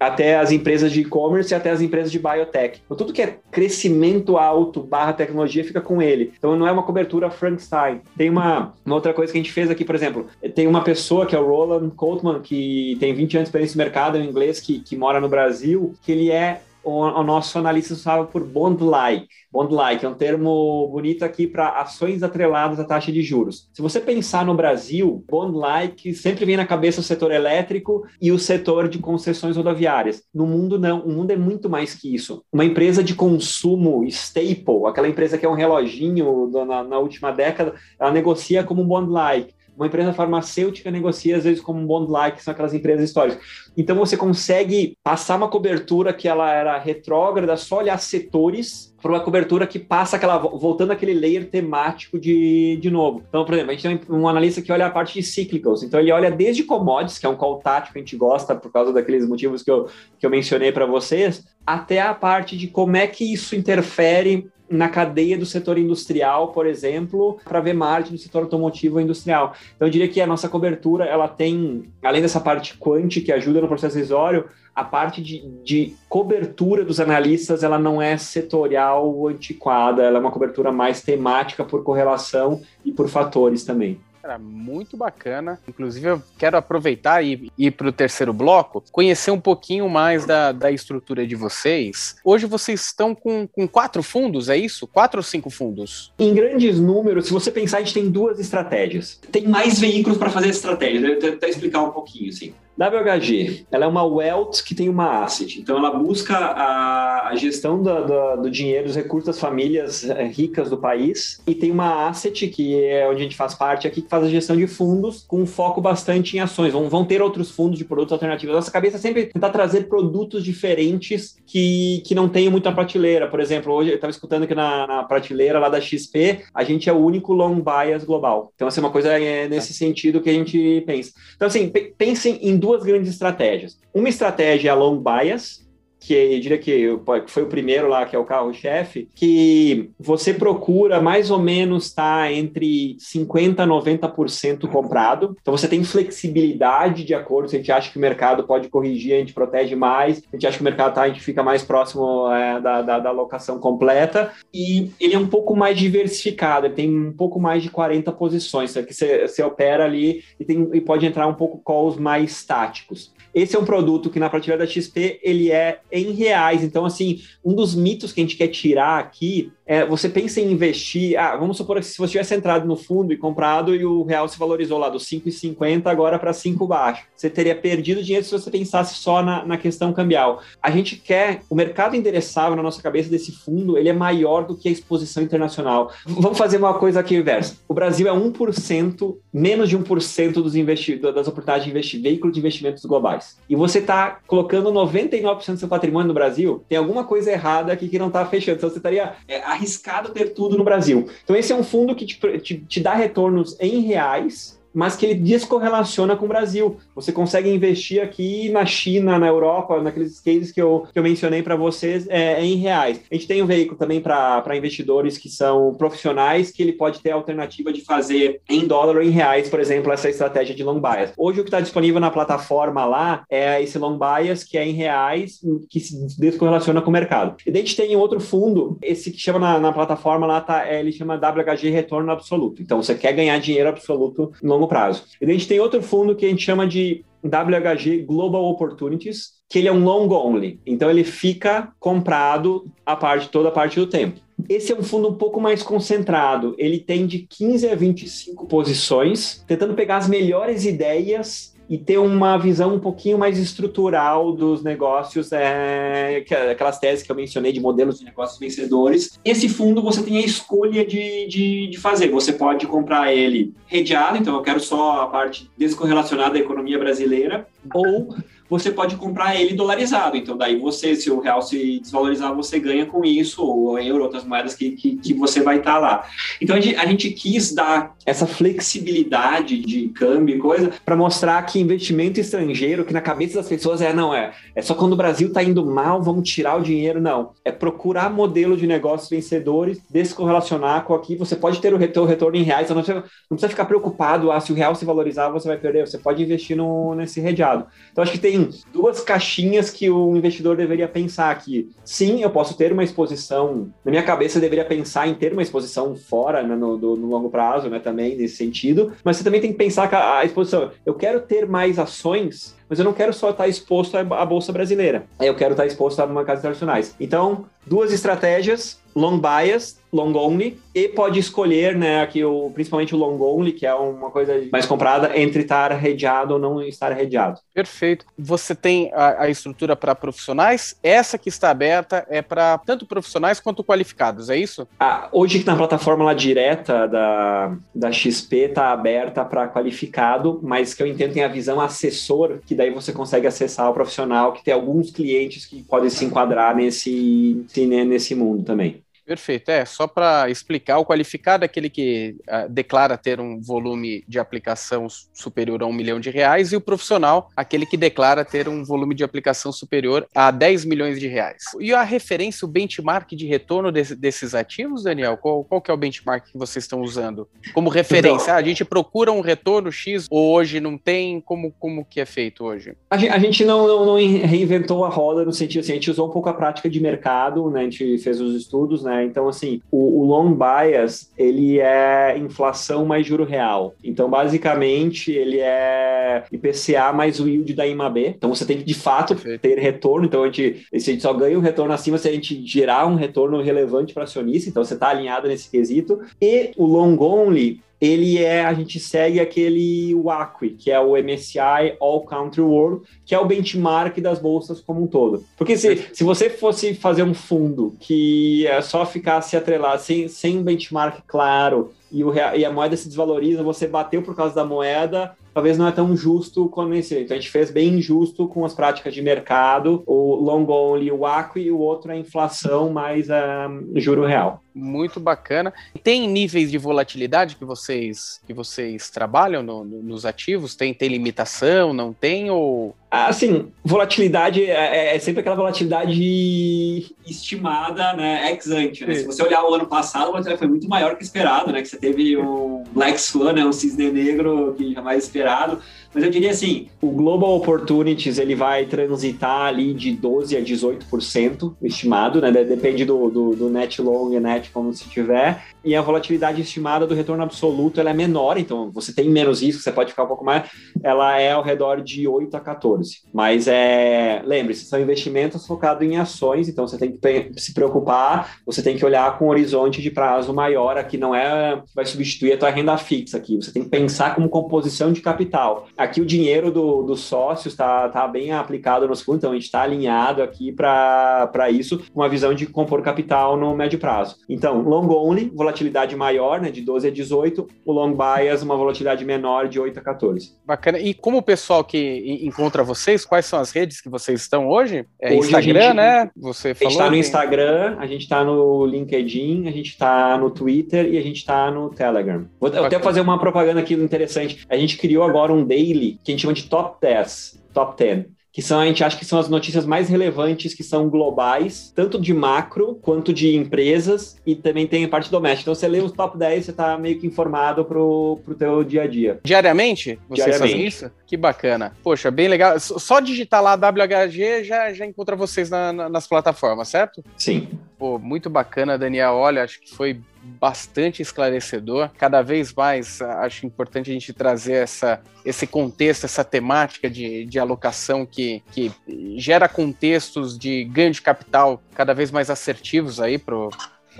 Speaker 3: até as empresas de e-commerce, até as empresas de biotech. Então, tudo que é crescimento alto barra tecnologia fica com ele. Então, não é uma cobertura Frankenstein. Tem uma, uma outra coisa que a gente fez aqui, por exemplo, tem uma pessoa que é o Roland Coltman, que tem 20 anos de experiência no mercado em inglês, que, que mora no Brasil, que ele é o, o nosso analista usava por bond-like. Bond-like é um termo bonito aqui para ações atreladas à taxa de juros. Se você pensar no Brasil, bond-like sempre vem na cabeça o setor elétrico e o setor de concessões rodoviárias. No mundo, não. O mundo é muito mais que isso. Uma empresa de consumo staple, aquela empresa que é um reloginho na, na última década, ela negocia como um bond-like uma empresa farmacêutica negocia às vezes como um bond-like, que são aquelas empresas históricas. Então você consegue passar uma cobertura que ela era retrógrada, só olhar setores para uma cobertura que passa aquela voltando aquele layer temático de, de novo. Então, por exemplo, a gente tem um analista que olha a parte de cyclicals. Então ele olha desde commodities, que é um call tático que a gente gosta por causa daqueles motivos que eu, que eu mencionei para vocês, até a parte de como é que isso interfere na cadeia do setor industrial, por exemplo, para ver margem no setor automotivo industrial. Então, eu diria que a nossa cobertura, ela tem, além dessa parte quant que ajuda no processo decisório, a parte de, de, cobertura dos analistas, ela não é setorial antiquada, ela é uma cobertura mais temática por correlação e por fatores também.
Speaker 1: Cara, muito bacana. Inclusive, eu quero aproveitar e ir para o terceiro bloco, conhecer um pouquinho mais da, da estrutura de vocês. Hoje vocês estão com, com quatro fundos, é isso? Quatro ou cinco fundos?
Speaker 3: Em grandes números, se você pensar, a gente tem duas estratégias. Tem mais veículos para fazer estratégia. Eu vou tentar explicar um pouquinho, assim. WHG, ela é uma wealth que tem uma asset, então ela busca a, a gestão do, dinheiro, dos recursos das famílias eh, ricas do país e tem uma asset que é onde a gente faz parte aqui, que faz a gestão de fundos com foco bastante em ações. Vão, vão ter outros fundos de produtos alternativos. Nossa cabeça é sempre tentar trazer produtos diferentes que, que não tenham muita prateleira. Por exemplo, hoje eu estava escutando que na, na, prateleira lá da XP, a gente é o único long bias global. Então, assim, uma coisa é nesse sentido que a gente pensa. Então, assim, pensem em duas grandes estratégias. Uma estratégia é a long bias, que eu diria que foi o primeiro lá, que é o carro-chefe, que você procura mais ou menos estar tá, entre 50% a 90% comprado. Então você tem flexibilidade de acordo, se a gente acha que o mercado pode corrigir, a gente protege mais, se a gente acha que o mercado tá, a gente fica mais próximo é, da, da, da alocação completa. E ele é um pouco mais diversificado, ele tem um pouco mais de 40 posições, que você, você opera ali e, tem, e pode entrar um pouco calls mais táticos. Esse é um produto que na prateleira da XP ele é em reais. Então, assim, um dos mitos que a gente quer tirar aqui é, você pensa em investir, ah, vamos supor que se você tivesse entrado no fundo e comprado e o real se valorizou lá dos 5,50 agora para 5 baixo, você teria perdido dinheiro se você pensasse só na, na questão cambial. A gente quer, o mercado endereçável na nossa cabeça desse fundo, ele é maior do que a exposição internacional. Vamos fazer uma coisa aqui inversa. O Brasil é 1%, menos de 1% dos investidores, das oportunidades de investir, veículo de investimentos globais. E você está colocando 99% do seu patrimônio no Brasil, tem alguma coisa errada aqui que não está fechando. Então você estaria é, arriscado ter tudo no Brasil. Então, esse é um fundo que te, te, te dá retornos em reais mas que ele descorrelaciona com o Brasil. Você consegue investir aqui na China, na Europa, naqueles cases que eu, que eu mencionei para vocês é, em reais. A gente tem um veículo também para investidores que são profissionais, que ele pode ter a alternativa de fazer em dólar ou em reais, por exemplo, essa estratégia de long bias. Hoje o que está disponível na plataforma lá é esse long bias, que é em reais, que se descorrelaciona com o mercado. E daí a gente tem outro fundo, esse que chama na, na plataforma lá, tá, é, ele chama WHG Retorno Absoluto. Então você quer ganhar dinheiro absoluto no longo longo prazo. E a gente tem outro fundo que a gente chama de WHG Global Opportunities, que ele é um long only. Então ele fica comprado a parte toda a parte do tempo. Esse é um fundo um pouco mais concentrado. Ele tem de 15 a 25 posições, tentando pegar as melhores ideias e ter uma visão um pouquinho mais estrutural dos negócios, é, aquelas teses que eu mencionei de modelos de negócios vencedores. Esse fundo você tem a escolha de, de, de fazer. Você pode comprar ele redeado, então eu quero só a parte descorrelacionada da economia brasileira, ou você pode comprar ele dolarizado. Então, daí você, se o real se desvalorizar, você ganha com isso, ou euro, outras moedas que, que, que você vai estar tá lá. Então, a gente, a gente, quis dar essa flexibilidade de câmbio e coisa para mostrar que investimento estrangeiro, que na cabeça das pessoas é, não, é, é só quando o Brasil está indo mal, vamos tirar o dinheiro. Não. É procurar modelo de negócios vencedores, descorrelacionar com aqui. Você pode ter o retorno, retorno em reais, então não precisa, não precisa ficar preocupado, ah, se o real se valorizar, você vai perder. Você pode investir no, nesse redeado. Então, acho que tem tem duas caixinhas que o investidor deveria pensar aqui. Sim, eu posso ter uma exposição. Na minha cabeça, eu deveria pensar em ter uma exposição fora né, no, do, no longo prazo, né, também nesse sentido. Mas você também tem que pensar que a, a exposição. Eu quero ter mais ações mas eu não quero só estar exposto à bolsa brasileira. Eu quero estar exposto a mercados internacionais. Então, duas estratégias long bias, long only, e pode escolher, né, aqui o, principalmente o long only, que é uma coisa mais comprada, entre estar redeado ou não estar redeado.
Speaker 1: Perfeito. Você tem a, a estrutura para profissionais, essa que está aberta é para tanto profissionais quanto qualificados, é isso?
Speaker 3: Ah, hoje na plataforma lá direta da, da XP está aberta para qualificado, mas que eu entendo tem a visão assessor, que daí você consegue acessar o profissional, que tem alguns clientes que podem se enquadrar nesse, nesse mundo também.
Speaker 1: Perfeito. É, só para explicar, o qualificado é aquele que uh, declara ter um volume de aplicação superior a um milhão de reais e o profissional, aquele que declara ter um volume de aplicação superior a 10 milhões de reais. E a referência, o benchmark de retorno desse, desses ativos, Daniel? Qual, qual que é o benchmark que vocês estão usando como referência? Ah, a gente procura um retorno X ou hoje não tem? Como, como que é feito hoje?
Speaker 3: A gente, a gente não, não, não, reinventou a roda no sentido assim, a gente usou um pouco a prática de mercado, né? A gente fez os estudos, né? Então, assim, o, o, long bias, ele é inflação mais juro real. Então, basicamente, ele é IPCA mais o yield da IMAB. Então, você tem que, de fato, Perfeito. ter retorno. Então, a gente, a gente só ganha um retorno acima se a gente gerar um retorno relevante para acionista. Então, você está alinhado nesse quesito. E o long only, ele é, a gente segue aquele WACI, que é o MSCI All Country World, que é o benchmark das bolsas como um todo. Porque se, se você fosse fazer um fundo que é só ficar se atrelar sem, sem um benchmark claro e, o, e a moeda se desvaloriza, você bateu por causa da moeda, talvez não é tão justo como esse. Então a gente fez bem injusto com as práticas de mercado, o long only, o WACI, e o outro é a inflação mais um, juro real.
Speaker 1: Muito bacana. Tem níveis de volatilidade que vocês que vocês trabalham no, no, nos ativos? Tem, tem limitação? Não tem? Ou
Speaker 3: Assim, volatilidade é, é, é, sempre aquela volatilidade estimada, né, ex ante, né? Se você olhar o ano passado, a volatilidade foi muito maior que esperado, né? Que você teve um Black Swan, né, um cisne negro que jamais esperado. Mas eu diria assim, o Global Opportunities ele vai transitar ali de 12 a 18% estimado, né? Depende do, do, do, net long e net como se tiver. E a volatilidade estimada do retorno absoluto ela é menor, então você tem menos risco, você pode ficar um pouco mais. Ela é ao redor de 8 a 14. Mas é, lembre-se, são investimentos focados em ações, então você tem que se preocupar, você tem que olhar com um horizonte de prazo maior, aqui não é vai substituir a tua renda fixa aqui, você tem que pensar como composição de capital. Aqui o dinheiro do, dos sócios está tá bem aplicado nos fundos, então a gente está alinhado aqui para isso, com uma visão de compor capital no médio prazo. Então, long only, volatilidade maior, né, de 12 a 18, o long bias, uma volatilidade menor de 8 a 14.
Speaker 1: Bacana. E como o pessoal que encontra vocês, quais são as redes que vocês estão hoje? É hoje Instagram, gente, né?
Speaker 3: Você falou. A gente está no Instagram, a gente está no LinkedIn, a gente está no Twitter e a gente está no Telegram. Vou Bacana. até fazer uma propaganda aqui interessante. A gente criou agora um day daily, que a gente chama de top 10, top 10 que são, a gente acha que são as notícias mais relevantes, que são globais, tanto de macro quanto de empresas, e também tem a parte doméstica. Então, você lê os top 10, você está meio que informado pro, pro teu dia a dia.
Speaker 1: Diariamente? Vocês Diariamente. fazem isso? Que bacana. Poxa, bem legal. Só digitar lá WHG já, já encontra vocês na, na, nas plataformas, certo?
Speaker 3: Sim.
Speaker 1: Pô, muito bacana, Daniel. Olha, acho que foi bastante esclarecedor. Cada vez mais acho importante a gente trazer essa, esse contexto, essa temática de, de alocação que, que gera contextos de ganho de capital cada vez mais assertivos aí para o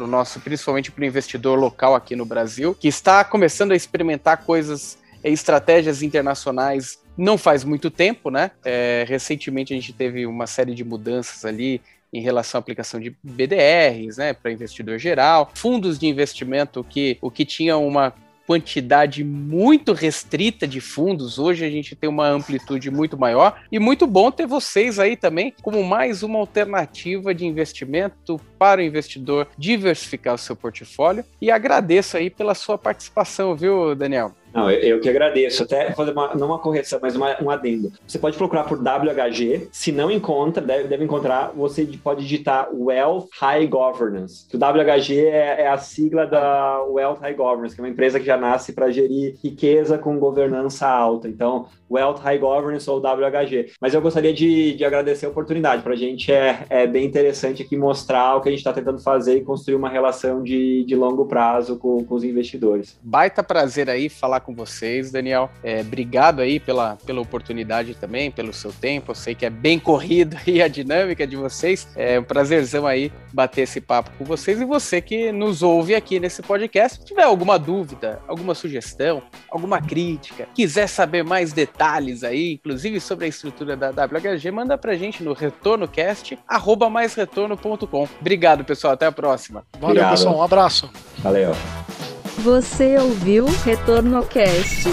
Speaker 1: nosso, principalmente para o investidor local aqui no Brasil, que está começando a experimentar coisas, estratégias internacionais não faz muito tempo, né? É, recentemente a gente teve uma série de mudanças ali em relação à aplicação de BDRs, né, para investidor geral, fundos de investimento que o que tinha uma quantidade muito restrita de fundos. Hoje a gente tem uma amplitude muito maior e muito bom ter vocês aí também como mais uma alternativa de investimento para o investidor diversificar o seu portfólio. E agradeço aí pela sua participação, viu, Daniel?
Speaker 3: Não, eu, eu, que agradeço. Até fazer uma, não uma correção, mas uma, um adendo. Você pode procurar por WHG. Se não encontra, deve, deve encontrar, você pode digitar Wealth High Governance. O WHG é, é, a sigla da Wealth High Governance, que é uma empresa que já nasce para gerir riqueza com governança alta. Então, Wealth High Governance ou WHG. Mas eu gostaria de, de agradecer a oportunidade. Para a gente é, é bem interessante aqui mostrar o que a gente está tentando fazer e construir uma relação de, de longo prazo com, com os investidores.
Speaker 1: Baita prazer aí falar com vocês, Daniel. É, obrigado aí pela, pela oportunidade também, pelo seu tempo. Eu sei que é bem corrido aí a dinâmica de vocês. É um prazerzão aí bater esse papo com vocês. E você que nos ouve aqui nesse podcast, se tiver alguma dúvida, alguma sugestão, alguma crítica, quiser saber mais detalhes aí, inclusive sobre a estrutura da WHG, manda pra gente no retornocast, arroba maisretorno.com. Obrigado, pessoal. Até a próxima.
Speaker 2: Valeu, Obrigado. pessoal. Um abraço.
Speaker 3: Valeu.
Speaker 4: Você ouviu Retorno ao Cast.